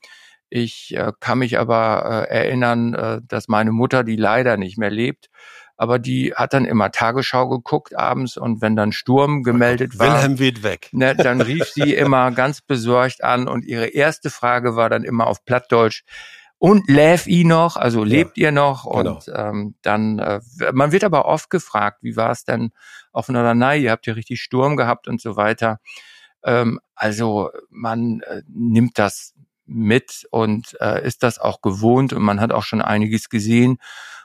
Ich äh, kann mich aber äh, erinnern, äh, dass meine Mutter, die leider nicht mehr lebt, aber die hat dann immer Tagesschau geguckt abends und wenn dann Sturm gemeldet war, Wilhelm weht weg. Ne, dann rief sie immer ganz besorgt an und ihre erste Frage war dann immer auf Plattdeutsch, und lebt ihr noch, also lebt ja, ihr noch? Genau. Und ähm, dann, äh, man wird aber oft gefragt, wie war es denn auf Norderney? Ihr habt ja richtig Sturm gehabt und so weiter. Ähm, also man äh, nimmt das mit und äh, ist das auch gewohnt und man hat auch schon einiges gesehen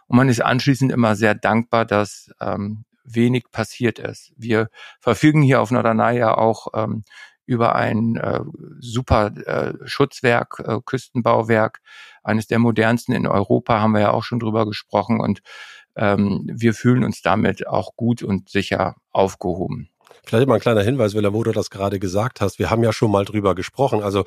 und man ist anschließend immer sehr dankbar, dass ähm, wenig passiert ist. Wir verfügen hier auf Norderney ja auch ähm, über ein äh, super äh, Schutzwerk, äh, Küstenbauwerk, eines der modernsten in Europa, haben wir ja auch schon drüber gesprochen und ähm, wir fühlen uns damit auch gut und sicher aufgehoben. Vielleicht mal ein kleiner Hinweis, Willa, wo du das gerade gesagt hast. Wir haben ja schon mal drüber gesprochen. Also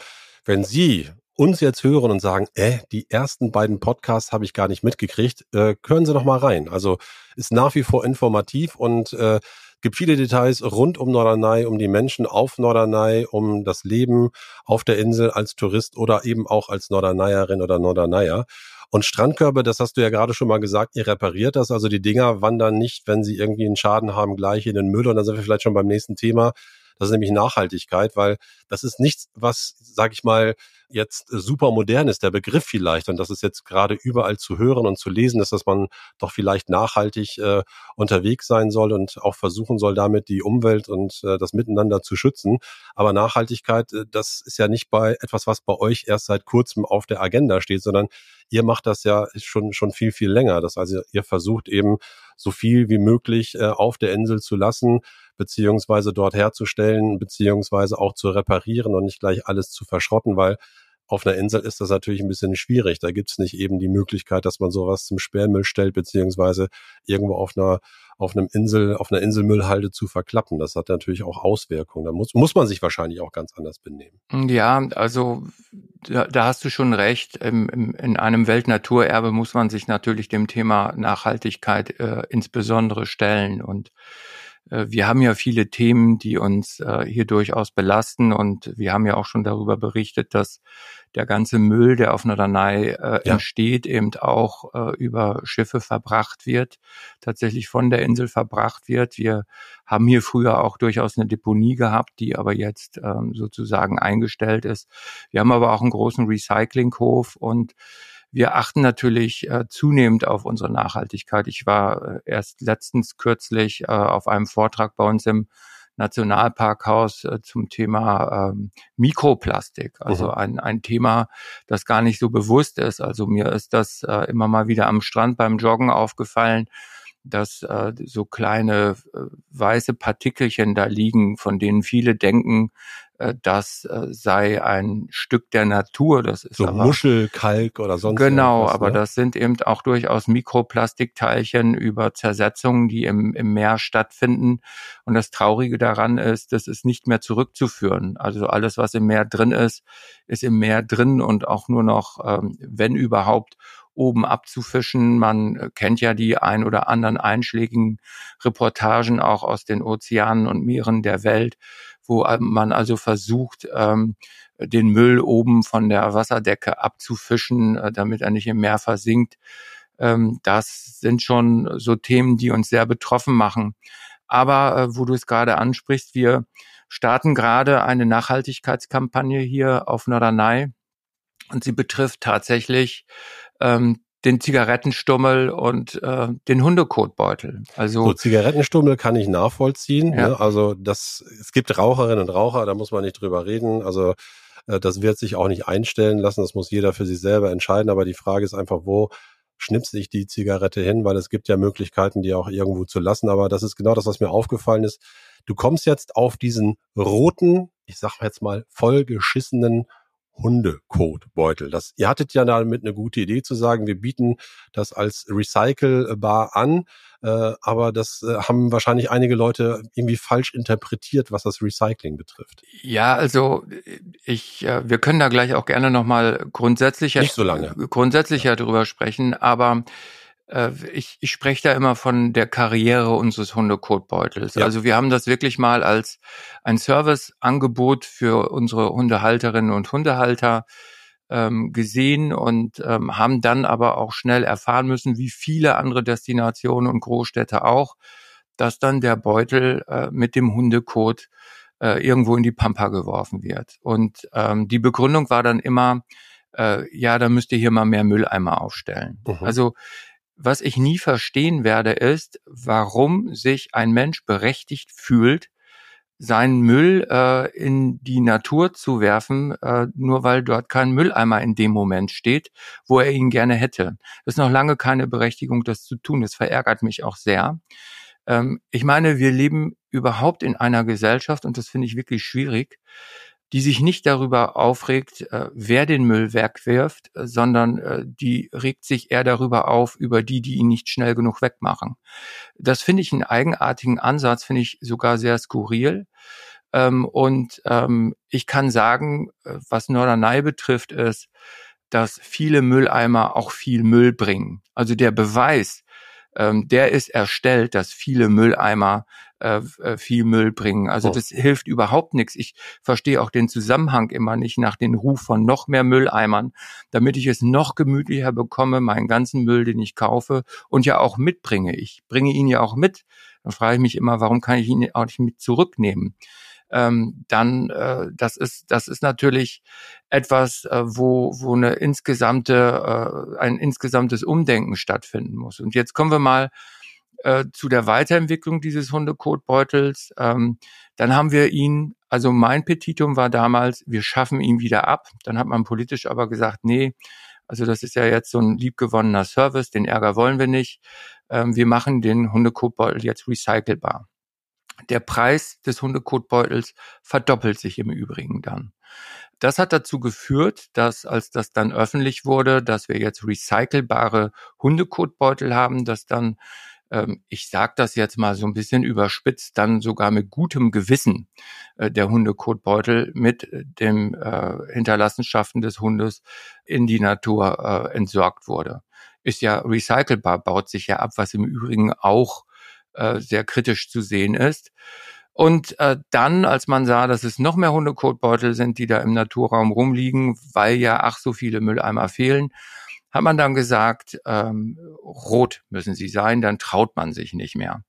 wenn Sie uns jetzt hören und sagen, äh, die ersten beiden Podcasts habe ich gar nicht mitgekriegt, äh, hören Sie noch mal rein. Also ist nach wie vor informativ und äh, gibt viele Details rund um Norderney, um die Menschen auf Norderney, um das Leben auf der Insel als Tourist oder eben auch als Norderneyerin oder Norderneyer. Und Strandkörbe, das hast du ja gerade schon mal gesagt, ihr repariert das. Also die Dinger wandern nicht, wenn sie irgendwie einen Schaden haben, gleich in den Müll. Und dann sind wir vielleicht schon beim nächsten Thema. Das ist nämlich Nachhaltigkeit, weil das ist nichts, was, sag ich mal, jetzt super modern ist, der Begriff vielleicht. Und das ist jetzt gerade überall zu hören und zu lesen ist, dass man doch vielleicht nachhaltig äh, unterwegs sein soll und auch versuchen soll, damit die Umwelt und äh, das Miteinander zu schützen. Aber Nachhaltigkeit, äh, das ist ja nicht bei etwas, was bei euch erst seit kurzem auf der Agenda steht, sondern ihr macht das ja schon, schon viel, viel länger. Das also ihr versucht eben so viel wie möglich äh, auf der Insel zu lassen, beziehungsweise dort herzustellen, beziehungsweise auch zu reparieren und nicht gleich alles zu verschrotten, weil auf einer Insel ist das natürlich ein bisschen schwierig. Da gibt es nicht eben die Möglichkeit, dass man sowas zum Sperrmüll stellt, beziehungsweise irgendwo auf einer auf einem Insel, auf einer Inselmüllhalde zu verklappen. Das hat natürlich auch Auswirkungen. Da muss, muss man sich wahrscheinlich auch ganz anders benehmen. Ja, also da, da hast du schon recht. Im, im, in einem Weltnaturerbe muss man sich natürlich dem Thema Nachhaltigkeit äh, insbesondere stellen und wir haben ja viele Themen, die uns äh, hier durchaus belasten und wir haben ja auch schon darüber berichtet, dass der ganze Müll, der auf Norderney äh, ja. entsteht, eben auch äh, über Schiffe verbracht wird, tatsächlich von der Insel verbracht wird. Wir haben hier früher auch durchaus eine Deponie gehabt, die aber jetzt ähm, sozusagen eingestellt ist. Wir haben aber auch einen großen Recyclinghof und wir achten natürlich äh, zunehmend auf unsere Nachhaltigkeit. Ich war äh, erst letztens kürzlich äh, auf einem Vortrag bei uns im Nationalparkhaus äh, zum Thema ähm, Mikroplastik. Also mhm. ein, ein Thema, das gar nicht so bewusst ist. Also mir ist das äh, immer mal wieder am Strand beim Joggen aufgefallen, dass äh, so kleine äh, weiße Partikelchen da liegen, von denen viele denken, äh, das äh, sei ein Stück der Natur. Das ist so aber, Muschel, Kalk oder sonst Genau, aber ne? das sind eben auch durchaus Mikroplastikteilchen über Zersetzungen, die im, im Meer stattfinden. Und das Traurige daran ist, das ist nicht mehr zurückzuführen. Also alles, was im Meer drin ist, ist im Meer drin und auch nur noch, ähm, wenn überhaupt, oben abzufischen. Man kennt ja die ein oder anderen einschlägigen Reportagen auch aus den Ozeanen und Meeren der Welt, wo man also versucht, ähm, den Müll oben von der Wasserdecke abzufischen, äh, damit er nicht im Meer versinkt. Ähm, das sind schon so Themen, die uns sehr betroffen machen. Aber äh, wo du es gerade ansprichst, wir starten gerade eine Nachhaltigkeitskampagne hier auf Norderney und sie betrifft tatsächlich ähm, den Zigarettenstummel und äh, den Hundekotbeutel. Also so, Zigarettenstummel kann ich nachvollziehen. Ja. Ne? Also das, es gibt Raucherinnen und Raucher, da muss man nicht drüber reden. Also äh, das wird sich auch nicht einstellen lassen. Das muss jeder für sich selber entscheiden. Aber die Frage ist einfach, wo schnipse ich die Zigarette hin? Weil es gibt ja Möglichkeiten, die auch irgendwo zu lassen. Aber das ist genau das, was mir aufgefallen ist. Du kommst jetzt auf diesen roten, ich sag jetzt mal vollgeschissenen Hundekotbeutel. Das, ihr hattet ja damit eine gute Idee zu sagen, wir bieten das als recycelbar an, äh, aber das äh, haben wahrscheinlich einige Leute irgendwie falsch interpretiert, was das Recycling betrifft. Ja, also ich, äh, wir können da gleich auch gerne nochmal grundsätzlicher, Nicht so lange. grundsätzlicher drüber sprechen, aber äh, ich, ich spreche da immer von der Karriere unseres Hundekotbeutels. Ja. Also wir haben das wirklich mal als ein Serviceangebot für unsere Hundehalterinnen und Hundehalter ähm, gesehen und ähm, haben dann aber auch schnell erfahren müssen, wie viele andere Destinationen und Großstädte auch, dass dann der Beutel äh, mit dem Hundekot äh, irgendwo in die Pampa geworfen wird. Und ähm, die Begründung war dann immer, äh, ja, da müsst ihr hier mal mehr Mülleimer aufstellen. Mhm. Also was ich nie verstehen werde, ist, warum sich ein Mensch berechtigt fühlt, seinen Müll äh, in die Natur zu werfen, äh, nur weil dort kein Mülleimer in dem Moment steht, wo er ihn gerne hätte. Das ist noch lange keine Berechtigung, das zu tun. Das verärgert mich auch sehr. Ähm, ich meine, wir leben überhaupt in einer Gesellschaft, und das finde ich wirklich schwierig, die sich nicht darüber aufregt, äh, wer den Müll wegwirft, äh, sondern äh, die regt sich eher darüber auf, über die, die ihn nicht schnell genug wegmachen. Das finde ich einen eigenartigen Ansatz, finde ich sogar sehr skurril. Ähm, und ähm, ich kann sagen, was Norderney betrifft, ist, dass viele Mülleimer auch viel Müll bringen. Also der Beweis, ähm, der ist erstellt, dass viele Mülleimer äh, äh, viel Müll bringen. Also oh. das hilft überhaupt nichts. Ich verstehe auch den Zusammenhang immer nicht nach den Ruf von noch mehr Mülleimern, damit ich es noch gemütlicher bekomme, meinen ganzen Müll, den ich kaufe und ja auch mitbringe. Ich bringe ihn ja auch mit. Dann frage ich mich immer, warum kann ich ihn auch nicht mit zurücknehmen? ähm, dann äh, das ist das ist natürlich etwas, äh, wo wo eine insgesamte äh, ein insgesamtes Umdenken stattfinden muss. Und jetzt kommen wir mal äh, zu der Weiterentwicklung dieses Hundekotbeutels. Ähm, dann haben wir ihn, also mein Petitum war damals, wir schaffen ihn wieder ab. Dann hat man politisch aber gesagt, nee, also das ist ja jetzt so ein liebgewonnener Service, den Ärger wollen wir nicht. Ähm, wir machen den Hundekotbeutel jetzt recycelbar. Der Preis des Hundekotbeutels verdoppelt sich im Übrigen dann. Das hat dazu geführt, dass als das dann öffentlich wurde, dass wir jetzt recycelbare Hundekotbeutel haben, dass dann ähm, ich sage das jetzt mal so ein bisschen überspitzt, dann sogar mit gutem Gewissen äh, der Hundekotbeutel mit dem äh, Hinterlassenschaften des Hundes in die Natur äh, entsorgt wurde. Ist ja recycelbar, baut sich ja ab, was im Übrigen auch äh, sehr kritisch zu sehen ist. Und äh, dann, als man sah, dass es noch mehr Hundekotbeutel sind, die da im Naturraum rumliegen, weil ja ach so viele Mülleimer fehlen, hat man dann gesagt, ähm, rot müssen sie sein, dann traut man sich nicht mehr.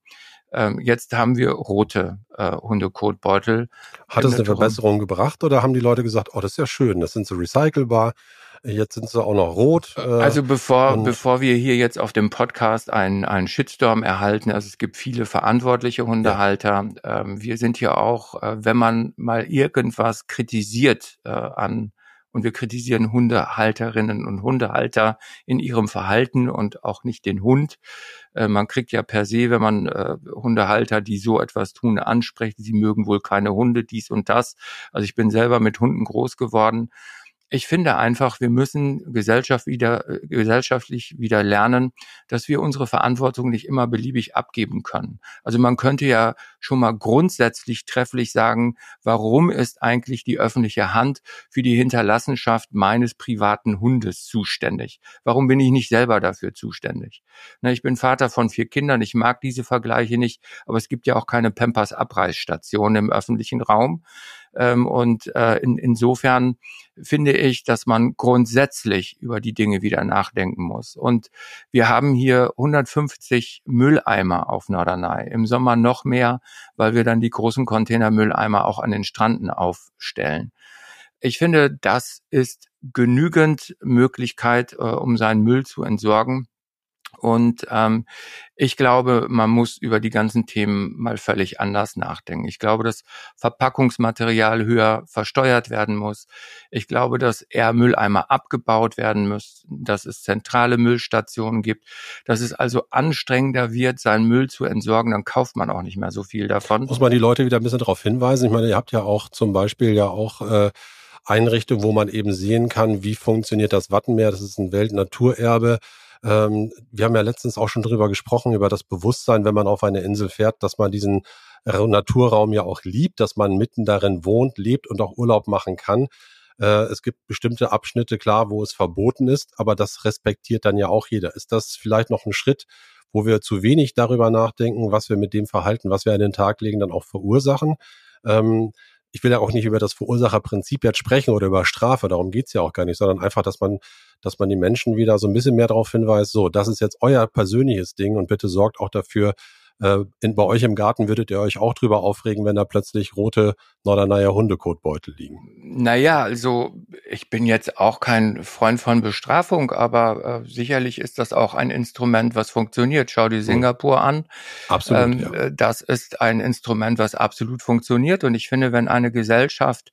Ähm, jetzt haben wir rote äh, Hundekotbeutel. Hat es eine Verbesserung gebracht oder haben die Leute gesagt, oh, das ist ja schön, das sind so recycelbar, Jetzt sind sie auch noch rot. Äh, also bevor, bevor wir hier jetzt auf dem Podcast einen, einen Shitstorm erhalten, also es gibt viele verantwortliche Hundehalter. Ja. Ähm, wir sind hier auch, äh, wenn man mal irgendwas kritisiert äh, an und wir kritisieren Hundehalterinnen und Hundehalter in ihrem Verhalten und auch nicht den Hund. Äh, man kriegt ja per se, wenn man äh, Hundehalter, die so etwas tun, anspricht, sie mögen wohl keine Hunde, dies und das. Also ich bin selber mit Hunden groß geworden ich finde einfach, wir müssen Gesellschaft wieder, gesellschaftlich wieder lernen, dass wir unsere Verantwortung nicht immer beliebig abgeben können. Also man könnte ja schon mal grundsätzlich trefflich sagen, warum ist eigentlich die öffentliche Hand für die Hinterlassenschaft meines privaten Hundes zuständig? Warum bin ich nicht selber dafür zuständig? Na, ich bin Vater von vier Kindern, ich mag diese Vergleiche nicht, aber es gibt ja auch keine Pampers-Abreißstation im öffentlichen Raum. Ähm, und äh, in, insofern finde ich, dass man grundsätzlich über die Dinge wieder nachdenken muss. Und wir haben hier 150 Mülleimer auf Norderney. Im Sommer noch mehr, weil wir dann die großen Containermülleimer auch an den Stranden aufstellen. Ich finde, das ist genügend Möglichkeit, äh, um seinen Müll zu entsorgen. Und ähm, ich glaube, man muss über die ganzen Themen mal völlig anders nachdenken. Ich glaube, dass Verpackungsmaterial höher versteuert werden muss. Ich glaube, dass eher Mülleimer abgebaut werden müssen, dass es zentrale Müllstationen gibt, dass es also anstrengender wird, seinen Müll zu entsorgen. Dann kauft man auch nicht mehr so viel davon. Muss man die Leute wieder ein bisschen darauf hinweisen? Ich meine, ihr habt ja auch zum Beispiel ja auch äh, Einrichtungen, wo man eben sehen kann, wie funktioniert das Wattenmeer. Das ist ein Weltnaturerbe ähm, wir haben ja letztens auch schon drüber gesprochen, über das Bewusstsein, wenn man auf eine Insel fährt, dass man diesen Naturraum ja auch liebt, dass man mitten darin wohnt, lebt und auch Urlaub machen kann. Äh, es gibt bestimmte Abschnitte, klar, wo es verboten ist, aber das respektiert dann ja auch jeder. Ist das vielleicht noch ein Schritt, wo wir zu wenig darüber nachdenken, was wir mit dem Verhalten, was wir an den Tag legen, dann auch verursachen? Ähm, ich will ja auch nicht über das Verursacherprinzip jetzt sprechen oder über Strafe, darum geht's ja auch gar nicht, sondern einfach, dass man, dass man die Menschen wieder so ein bisschen mehr darauf hinweist, so, das ist jetzt euer persönliches Ding und bitte sorgt auch dafür, äh, in, bei euch im Garten würdet ihr euch auch drüber aufregen, wenn da plötzlich rote Norderneyer Hundekotbeutel liegen. Naja, also ich bin jetzt auch kein Freund von Bestrafung, aber äh, sicherlich ist das auch ein Instrument, was funktioniert. Schau dir hm. Singapur an. Absolut. Ähm, ja. Äh, das ist ein Instrument, was absolut funktioniert. Und ich finde, wenn eine Gesellschaft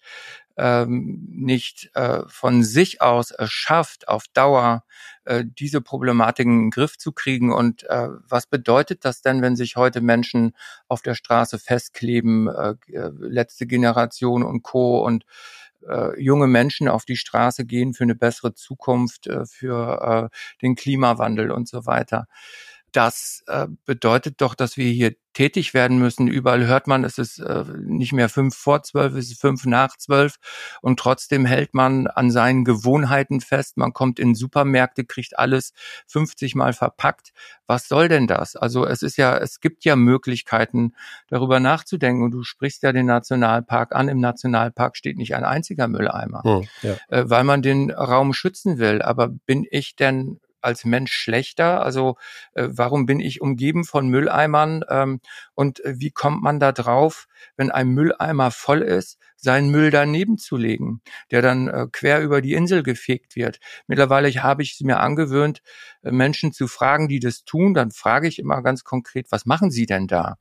ähm, nicht äh, von sich aus erschafft, auf Dauer äh, diese Problematiken in den Griff zu kriegen. Und äh, was bedeutet das denn, wenn sich heute Menschen auf der Straße festkleben, äh, äh letzte Generation und Co. und äh, junge Menschen auf die Straße gehen für eine bessere Zukunft, äh, für äh, den Klimawandel und so weiter das äh, bedeutet doch, dass wir hier tätig werden müssen. Überall hört man, es ist äh, nicht mehr fünf vor zwölf, es ist fünf nach zwölf und trotzdem hält man an seinen Gewohnheiten fest. Man kommt in Supermärkte, kriegt alles 50 Mal verpackt. Was soll denn das? Also es ist ja, es gibt ja Möglichkeiten, darüber nachzudenken. Und du sprichst ja den Nationalpark an. Im Nationalpark steht nicht ein einziger Mülleimer, hm, ja. äh, weil man den Raum schützen will. Aber bin ich denn als Mensch schlechter? Also äh, warum bin ich umgeben von Mülleimern? Ähm, und äh, wie kommt man da drauf, wenn ein Mülleimer voll ist, seinen Müll daneben zu legen, der dann äh, quer über die Insel gefegt wird? Mittlerweile habe ich es mir angewöhnt, äh, Menschen zu fragen, die das tun. Dann frage ich immer ganz konkret, was machen Sie denn da?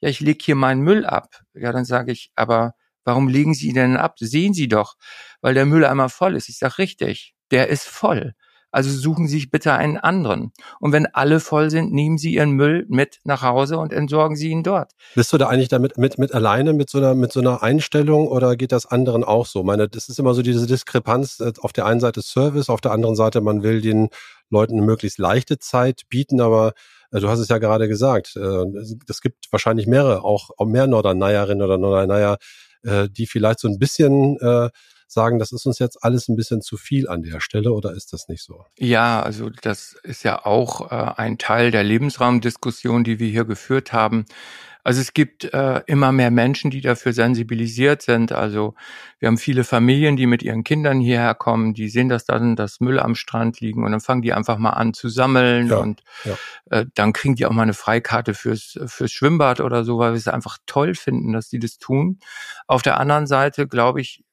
Ja, ich lege hier meinen Müll ab. Ja, dann sage ich, aber Warum legen Sie denn ab? Sehen Sie doch, weil der Mülleimer voll ist. Ich sage richtig, der ist voll. Also suchen Sie sich bitte einen anderen. Und wenn alle voll sind, nehmen Sie Ihren Müll mit nach Hause und entsorgen Sie ihn dort. Bist du da eigentlich damit mit, mit alleine mit so einer mit so einer Einstellung oder geht das anderen auch so? Ich meine, das ist immer so diese Diskrepanz äh, auf der einen Seite Service, auf der anderen Seite man will den Leuten eine möglichst leichte Zeit bieten, aber äh, du hast es ja gerade gesagt, äh, es gibt wahrscheinlich mehrere, auch mehr Norderneierinnen oder Norderneier, die vielleicht so ein bisschen sagen, das ist uns jetzt alles ein bisschen zu viel an der Stelle oder ist das nicht so? Ja, also das ist ja auch äh, ein Teil der Lebensraumdiskussion, die wir hier geführt haben. Also es gibt äh, immer mehr Menschen, die dafür sensibilisiert sind. Also wir haben viele Familien, die mit ihren Kindern hierher kommen, die sehen das dann, dass Müll am Strand liegen und dann fangen die einfach mal an zu sammeln ja, und ja. Äh, dann kriegen die auch mal eine Freikarte fürs, fürs Schwimmbad oder so, weil wir es einfach toll finden, dass die das tun. Auf der anderen Seite, glaube ich,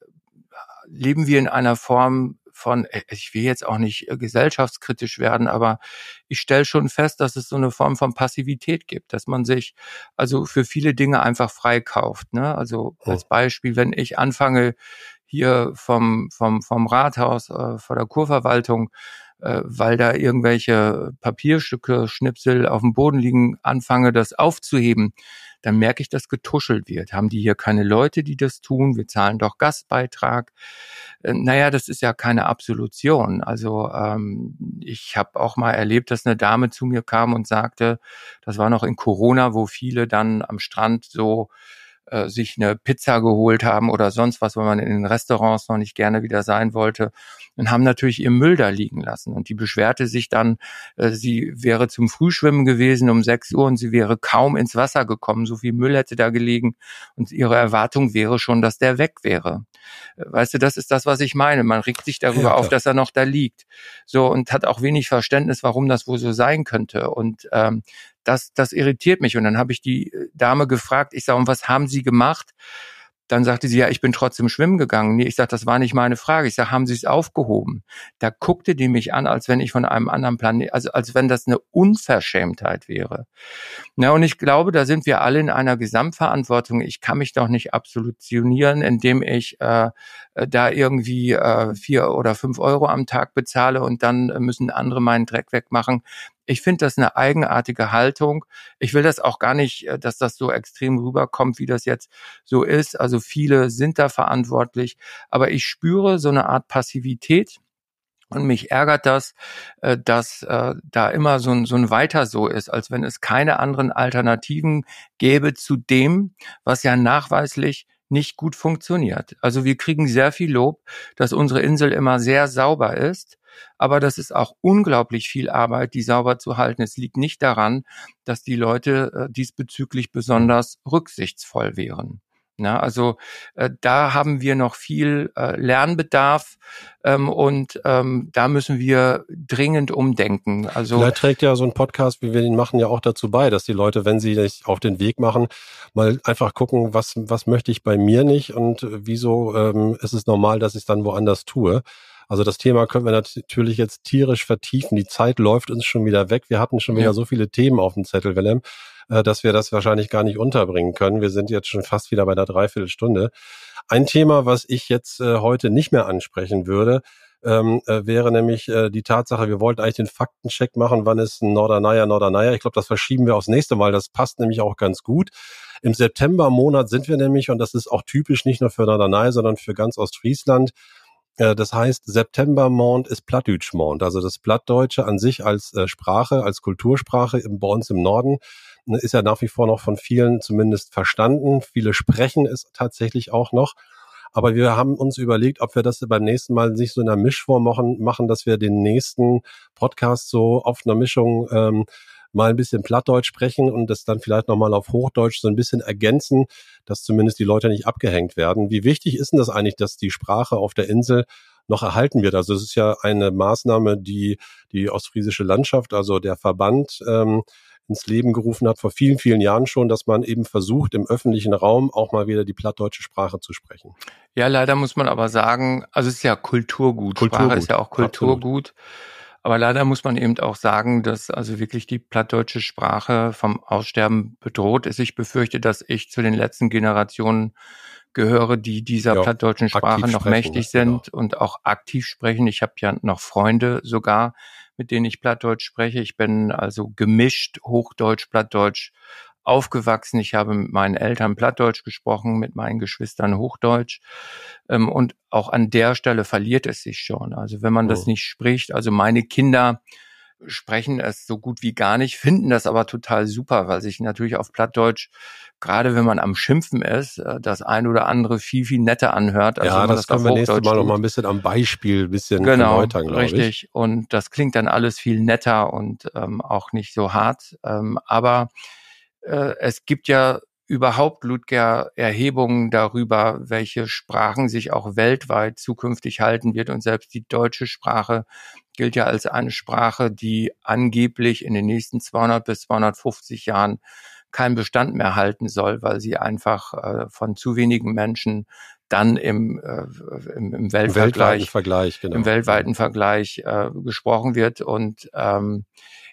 leben wir in einer Form von, äh, ich will jetzt auch nicht äh, gesellschaftskritisch werden, aber ich stelle schon fest, dass es so eine Form von Passivität gibt, dass man sich also für viele Dinge einfach freikauft. Ne? Also oh. als Beispiel, wenn ich anfange, hier vom, vom, vom Rathaus, äh, vor der Kurverwaltung, äh, weil da irgendwelche Papierstücke, Schnipsel auf dem Boden liegen, anfange, das aufzuheben, dann merke ich, dass getuschelt wird. Haben die hier keine Leute, die das tun? Wir zahlen doch Gastbeitrag. Äh, naja, das ist ja keine Absolution. Also ähm, ich habe auch mal erlebt, dass eine Dame zu mir kam und sagte, das war noch in Corona, wo viele dann am Strand so äh, sich eine Pizza geholt haben oder sonst was, weil man in den Restaurants noch nicht gerne wieder sein wollte und haben natürlich ihr Müll da liegen lassen. Und die beschwerte sich dann, äh, sie wäre zum Frühschwimmen gewesen um 6 Uhr und sie wäre kaum ins Wasser gekommen. So viel Müll hätte da gelegen und ihre Erwartung wäre schon, dass der weg wäre. Äh, weißt du, das ist das, was ich meine. Man regt sich darüber ja, auf, dass er noch da liegt. So und hat auch wenig Verständnis, warum das wohl so sein könnte. Und ähm, das, das irritiert mich. Und dann habe ich die äh, Dame gefragt, ich sage, und was haben Sie gemacht? Dann sagte sie, ja, ich bin trotzdem schwimmen gegangen. Nee, ich sage, das war nicht meine Frage. Ich sage, haben Sie es aufgehoben? Da guckte die mich an, als wenn ich von einem anderen Planet, also als wenn das eine Unverschämtheit wäre. Na, und ich glaube, da sind wir alle in einer Gesamtverantwortung. Ich kann mich doch nicht absolutionieren, indem ich äh, da irgendwie äh, vier oder fünf Euro am Tag bezahle und dann müssen andere meinen Dreck wegmachen. Ich finde das eine eigenartige Haltung. Ich will das auch gar nicht, äh, dass das so extrem rüberkommt, wie das jetzt so ist. Also viele sind da verantwortlich, aber ich spüre so eine Art Passivität. Und mich ärgert das, äh, dass äh, da immer so ein, so ein Weiter so ist, als wenn es keine anderen Alternativen gäbe zu dem, was ja nachweislich nicht gut funktioniert. Also wir kriegen sehr viel Lob, dass unsere Insel immer sehr sauber ist. Aber das ist auch unglaublich viel Arbeit, die sauber zu halten. Es liegt nicht daran, dass die Leute äh, diesbezüglich besonders rücksichtsvoll wären. Na, also äh, da haben wir noch viel äh, Lernbedarf ähm, und ähm, da müssen wir dringend umdenken. Also Vielleicht trägt ja so ein Podcast, wie wir ihn machen, ja auch dazu bei, dass die Leute, wenn sie sich auf den Weg machen, mal einfach gucken, was was möchte ich bei mir nicht und wieso ähm, ist es normal, dass ich es dann woanders tue. Also das Thema können wir natürlich jetzt tierisch vertiefen. Die Zeit läuft uns schon wieder weg. Wir hatten schon wieder so viele Themen auf dem Zettel, Willem, äh, dass wir das wahrscheinlich gar nicht unterbringen können. Wir sind jetzt schon fast wieder bei der Dreiviertelstunde. Ein Thema, was ich jetzt äh, heute nicht mehr ansprechen würde, ähm, äh, wäre nämlich äh, die Tatsache, wir wollten eigentlich den Faktencheck machen, wann ist Norderneier, Norderneier. Ich glaube, das verschieben wir aufs nächste Mal. Das passt nämlich auch ganz gut. Im September-Monat sind wir nämlich, und das ist auch typisch nicht nur für Norderney, sondern für ganz Ostfriesland, das heißt, Septembermond ist Plattdeutschmond, also das Plattdeutsche an sich als äh, Sprache, als Kultursprache bei uns im Norden ne, ist ja nach wie vor noch von vielen zumindest verstanden. Viele sprechen es tatsächlich auch noch. Aber wir haben uns überlegt, ob wir das beim nächsten Mal nicht so in einer Mischform machen, machen dass wir den nächsten Podcast so auf einer Mischung ähm, mal ein bisschen Plattdeutsch sprechen und das dann vielleicht nochmal auf Hochdeutsch so ein bisschen ergänzen, dass zumindest die Leute nicht abgehängt werden. Wie wichtig ist denn das eigentlich, dass die Sprache auf der Insel noch erhalten wird? Also es ist ja eine Maßnahme, die die ostfriesische Landschaft, also der Verband, ähm, ins Leben gerufen hat, vor vielen, vielen Jahren schon, dass man eben versucht, im öffentlichen Raum auch mal wieder die plattdeutsche Sprache zu sprechen. Ja, leider muss man aber sagen, also es ist ja Kulturgut. Kulturgut. Sprache ist ja auch Kulturgut. Absolut. Aber leider muss man eben auch sagen, dass also wirklich die plattdeutsche Sprache vom Aussterben bedroht ist. Ich befürchte, dass ich zu den letzten Generationen gehöre, die dieser ja, plattdeutschen Sprache noch mächtig sind genau. und auch aktiv sprechen. Ich habe ja noch Freunde sogar, mit denen ich Plattdeutsch spreche. Ich bin also gemischt Hochdeutsch, Plattdeutsch aufgewachsen. Ich habe mit meinen Eltern Plattdeutsch gesprochen, mit meinen Geschwistern Hochdeutsch. Ähm, und auch an der Stelle verliert es sich schon. Also wenn man oh. das nicht spricht, also meine Kinder sprechen es so gut wie gar nicht, finden das aber total super, weil sich natürlich auf Plattdeutsch, gerade wenn man am Schimpfen ist, äh, das ein oder andere viel, viel netter anhört. Als ja, das, das können wir nächstes Mal noch mal ein bisschen am Beispiel ein bisschen genau, erläutern, glaube ich. Richtig. Und das klingt dann alles viel netter und ähm, auch nicht so hart. Ähm, aber es gibt ja überhaupt Ludger Erhebungen darüber, welche Sprachen sich auch weltweit zukünftig halten wird. Und selbst die deutsche Sprache gilt ja als eine Sprache, die angeblich in den nächsten 200 bis 250 Jahren keinen Bestand mehr halten soll, weil sie einfach äh, von zu wenigen Menschen dann im, äh, im, im Weltvergleich, Vergleich, genau. im weltweiten Vergleich äh, gesprochen wird. Und ähm,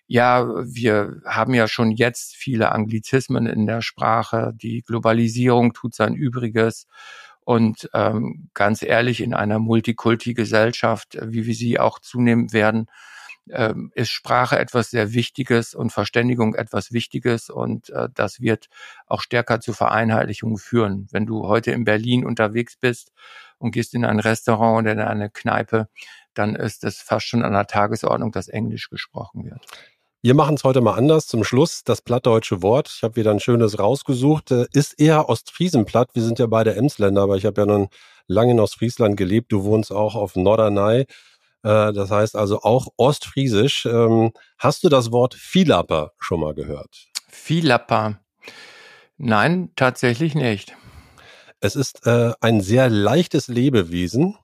ja, wir haben ja schon jetzt viele Anglizismen in der Sprache. Die Globalisierung tut sein Übriges. Und ähm, ganz ehrlich, in einer Multikulti-Gesellschaft, wie wir sie auch zunehmen werden, ähm, ist Sprache etwas sehr Wichtiges und Verständigung etwas Wichtiges und äh, das wird auch stärker zur Vereinheitlichung führen. Wenn du heute in Berlin unterwegs bist und gehst in ein Restaurant oder in eine Kneipe, dann ist es fast schon an der Tagesordnung, dass Englisch gesprochen wird. Wir machen es heute mal anders. Zum Schluss das plattdeutsche Wort. Ich habe wieder ein schönes rausgesucht. Äh, ist eher Ostfriesenplatt. Wir sind ja beide Emsländer, aber ich habe ja nun lange in Ostfriesland gelebt. Du wohnst auch auf Norderney. Äh, das heißt also auch Ostfriesisch. Ähm, hast du das Wort Vielapper schon mal gehört? Vielapper. Nein, tatsächlich nicht. Es ist äh, ein sehr leichtes Lebewesen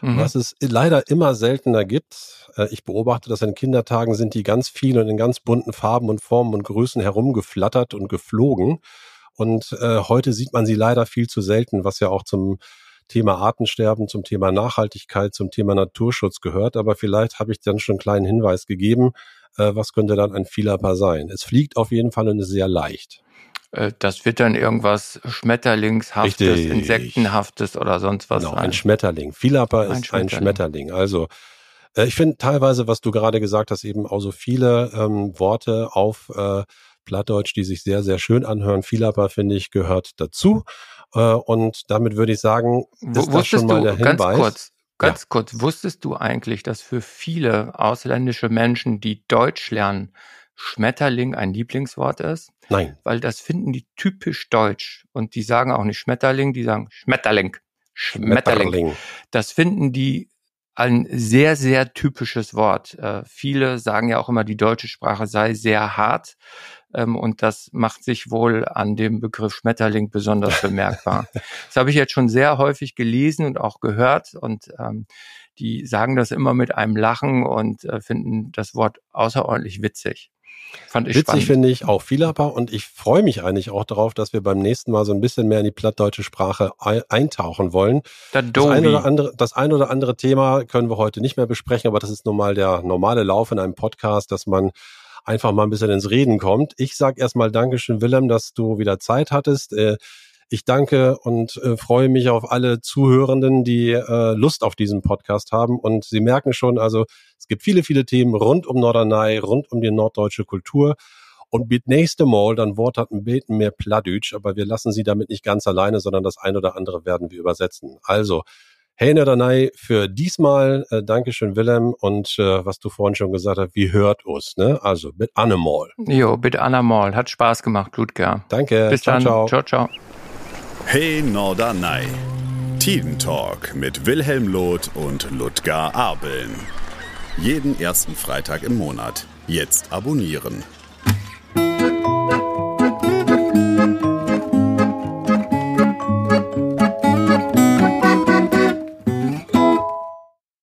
mhm. was es leider immer seltener gibt. Äh, ich beobachte das in Kindertagen, sind die ganz viel und in ganz bunten Farben und Formen und Größen herumgeflattert und geflogen. Und äh, heute sieht man sie leider viel zu selten, was ja auch zum Thema Artensterben, zum Thema Nachhaltigkeit, zum Thema Naturschutz gehört. Aber vielleicht habe ich dann schon einen kleinen Hinweis gegeben, äh, was könnte dann ein Vielerpaar sein. Es fliegt auf jeden Fall und ist sehr leicht. Äh, das wird dann irgendwas Schmetterlingshaftes, Richtig. Insektenhaftes oder sonst was genau, sein. Ein Schmetterling. Vielapper ist ein Schmetterling. ein Schmetterling. Also äh, ich finde teilweise, was du gerade gesagt hast, eben auch so viele ähm, Worte auf äh, Plattdeutsch, die sich sehr, sehr schön anhören. Vielapper, finde ich, gehört dazu. Äh, und damit würde ich sagen, ist das schon mal der du, Hinweis. Ganz kurz, ganz ja. kurz, wusstest du eigentlich, dass für viele ausländische Menschen, die Deutsch lernen, Schmetterling ein Lieblingswort ist? Nein. Weil das finden die typisch deutsch. Und die sagen auch nicht Schmetterling, die sagen Schmetterling. Schmetterling. Schmetterling. Das finden die ein sehr, sehr typisches Wort. Äh, viele sagen ja auch immer, die deutsche Sprache sei sehr hart. Ähm, und das macht sich wohl an dem Begriff Schmetterling besonders [laughs] bemerkbar. das habe ich jetzt schon sehr häufig gelesen und auch gehört. Und ähm, die sagen das immer mit einem Lachen und äh, finden das Wort außerordentlich witzig. Fand ich Witzig finde ich auch Vielapper und ich freue mich eigentlich auch darauf, dass wir beim nächsten Mal so ein bisschen mehr in die plattdeutsche Sprache eintauchen wollen. Das ein, oder andere, das ein oder andere Thema können wir heute nicht mehr besprechen, aber das ist nun mal der normale Lauf in einem Podcast, dass man einfach mal ein bisschen ins Reden kommt. Ich sage erstmal Dankeschön, Willem, dass du wieder Zeit hattest. Ich danke und äh, freue mich auf alle Zuhörenden, die äh, Lust auf diesen Podcast haben. Und Sie merken schon, also es gibt viele, viele Themen rund um Norderney, rund um die norddeutsche Kultur. Und mit nächste Mal, dann Wort hat ein Beten mehr Plattdeutsch, aber wir lassen Sie damit nicht ganz alleine, sondern das ein oder andere werden wir übersetzen. Also, Hey Norderney, für diesmal äh, Dankeschön Willem und äh, was du vorhin schon gesagt hast, wie hört uns, ne? Also mit Annemal. Jo, mit Annemal. Hat Spaß gemacht, Ludger. Danke. Bis ciao, dann. Ciao, ciao. ciao. Hey Norderney. Talk mit Wilhelm Loth und Ludger Abeln. Jeden ersten Freitag im Monat. Jetzt abonnieren.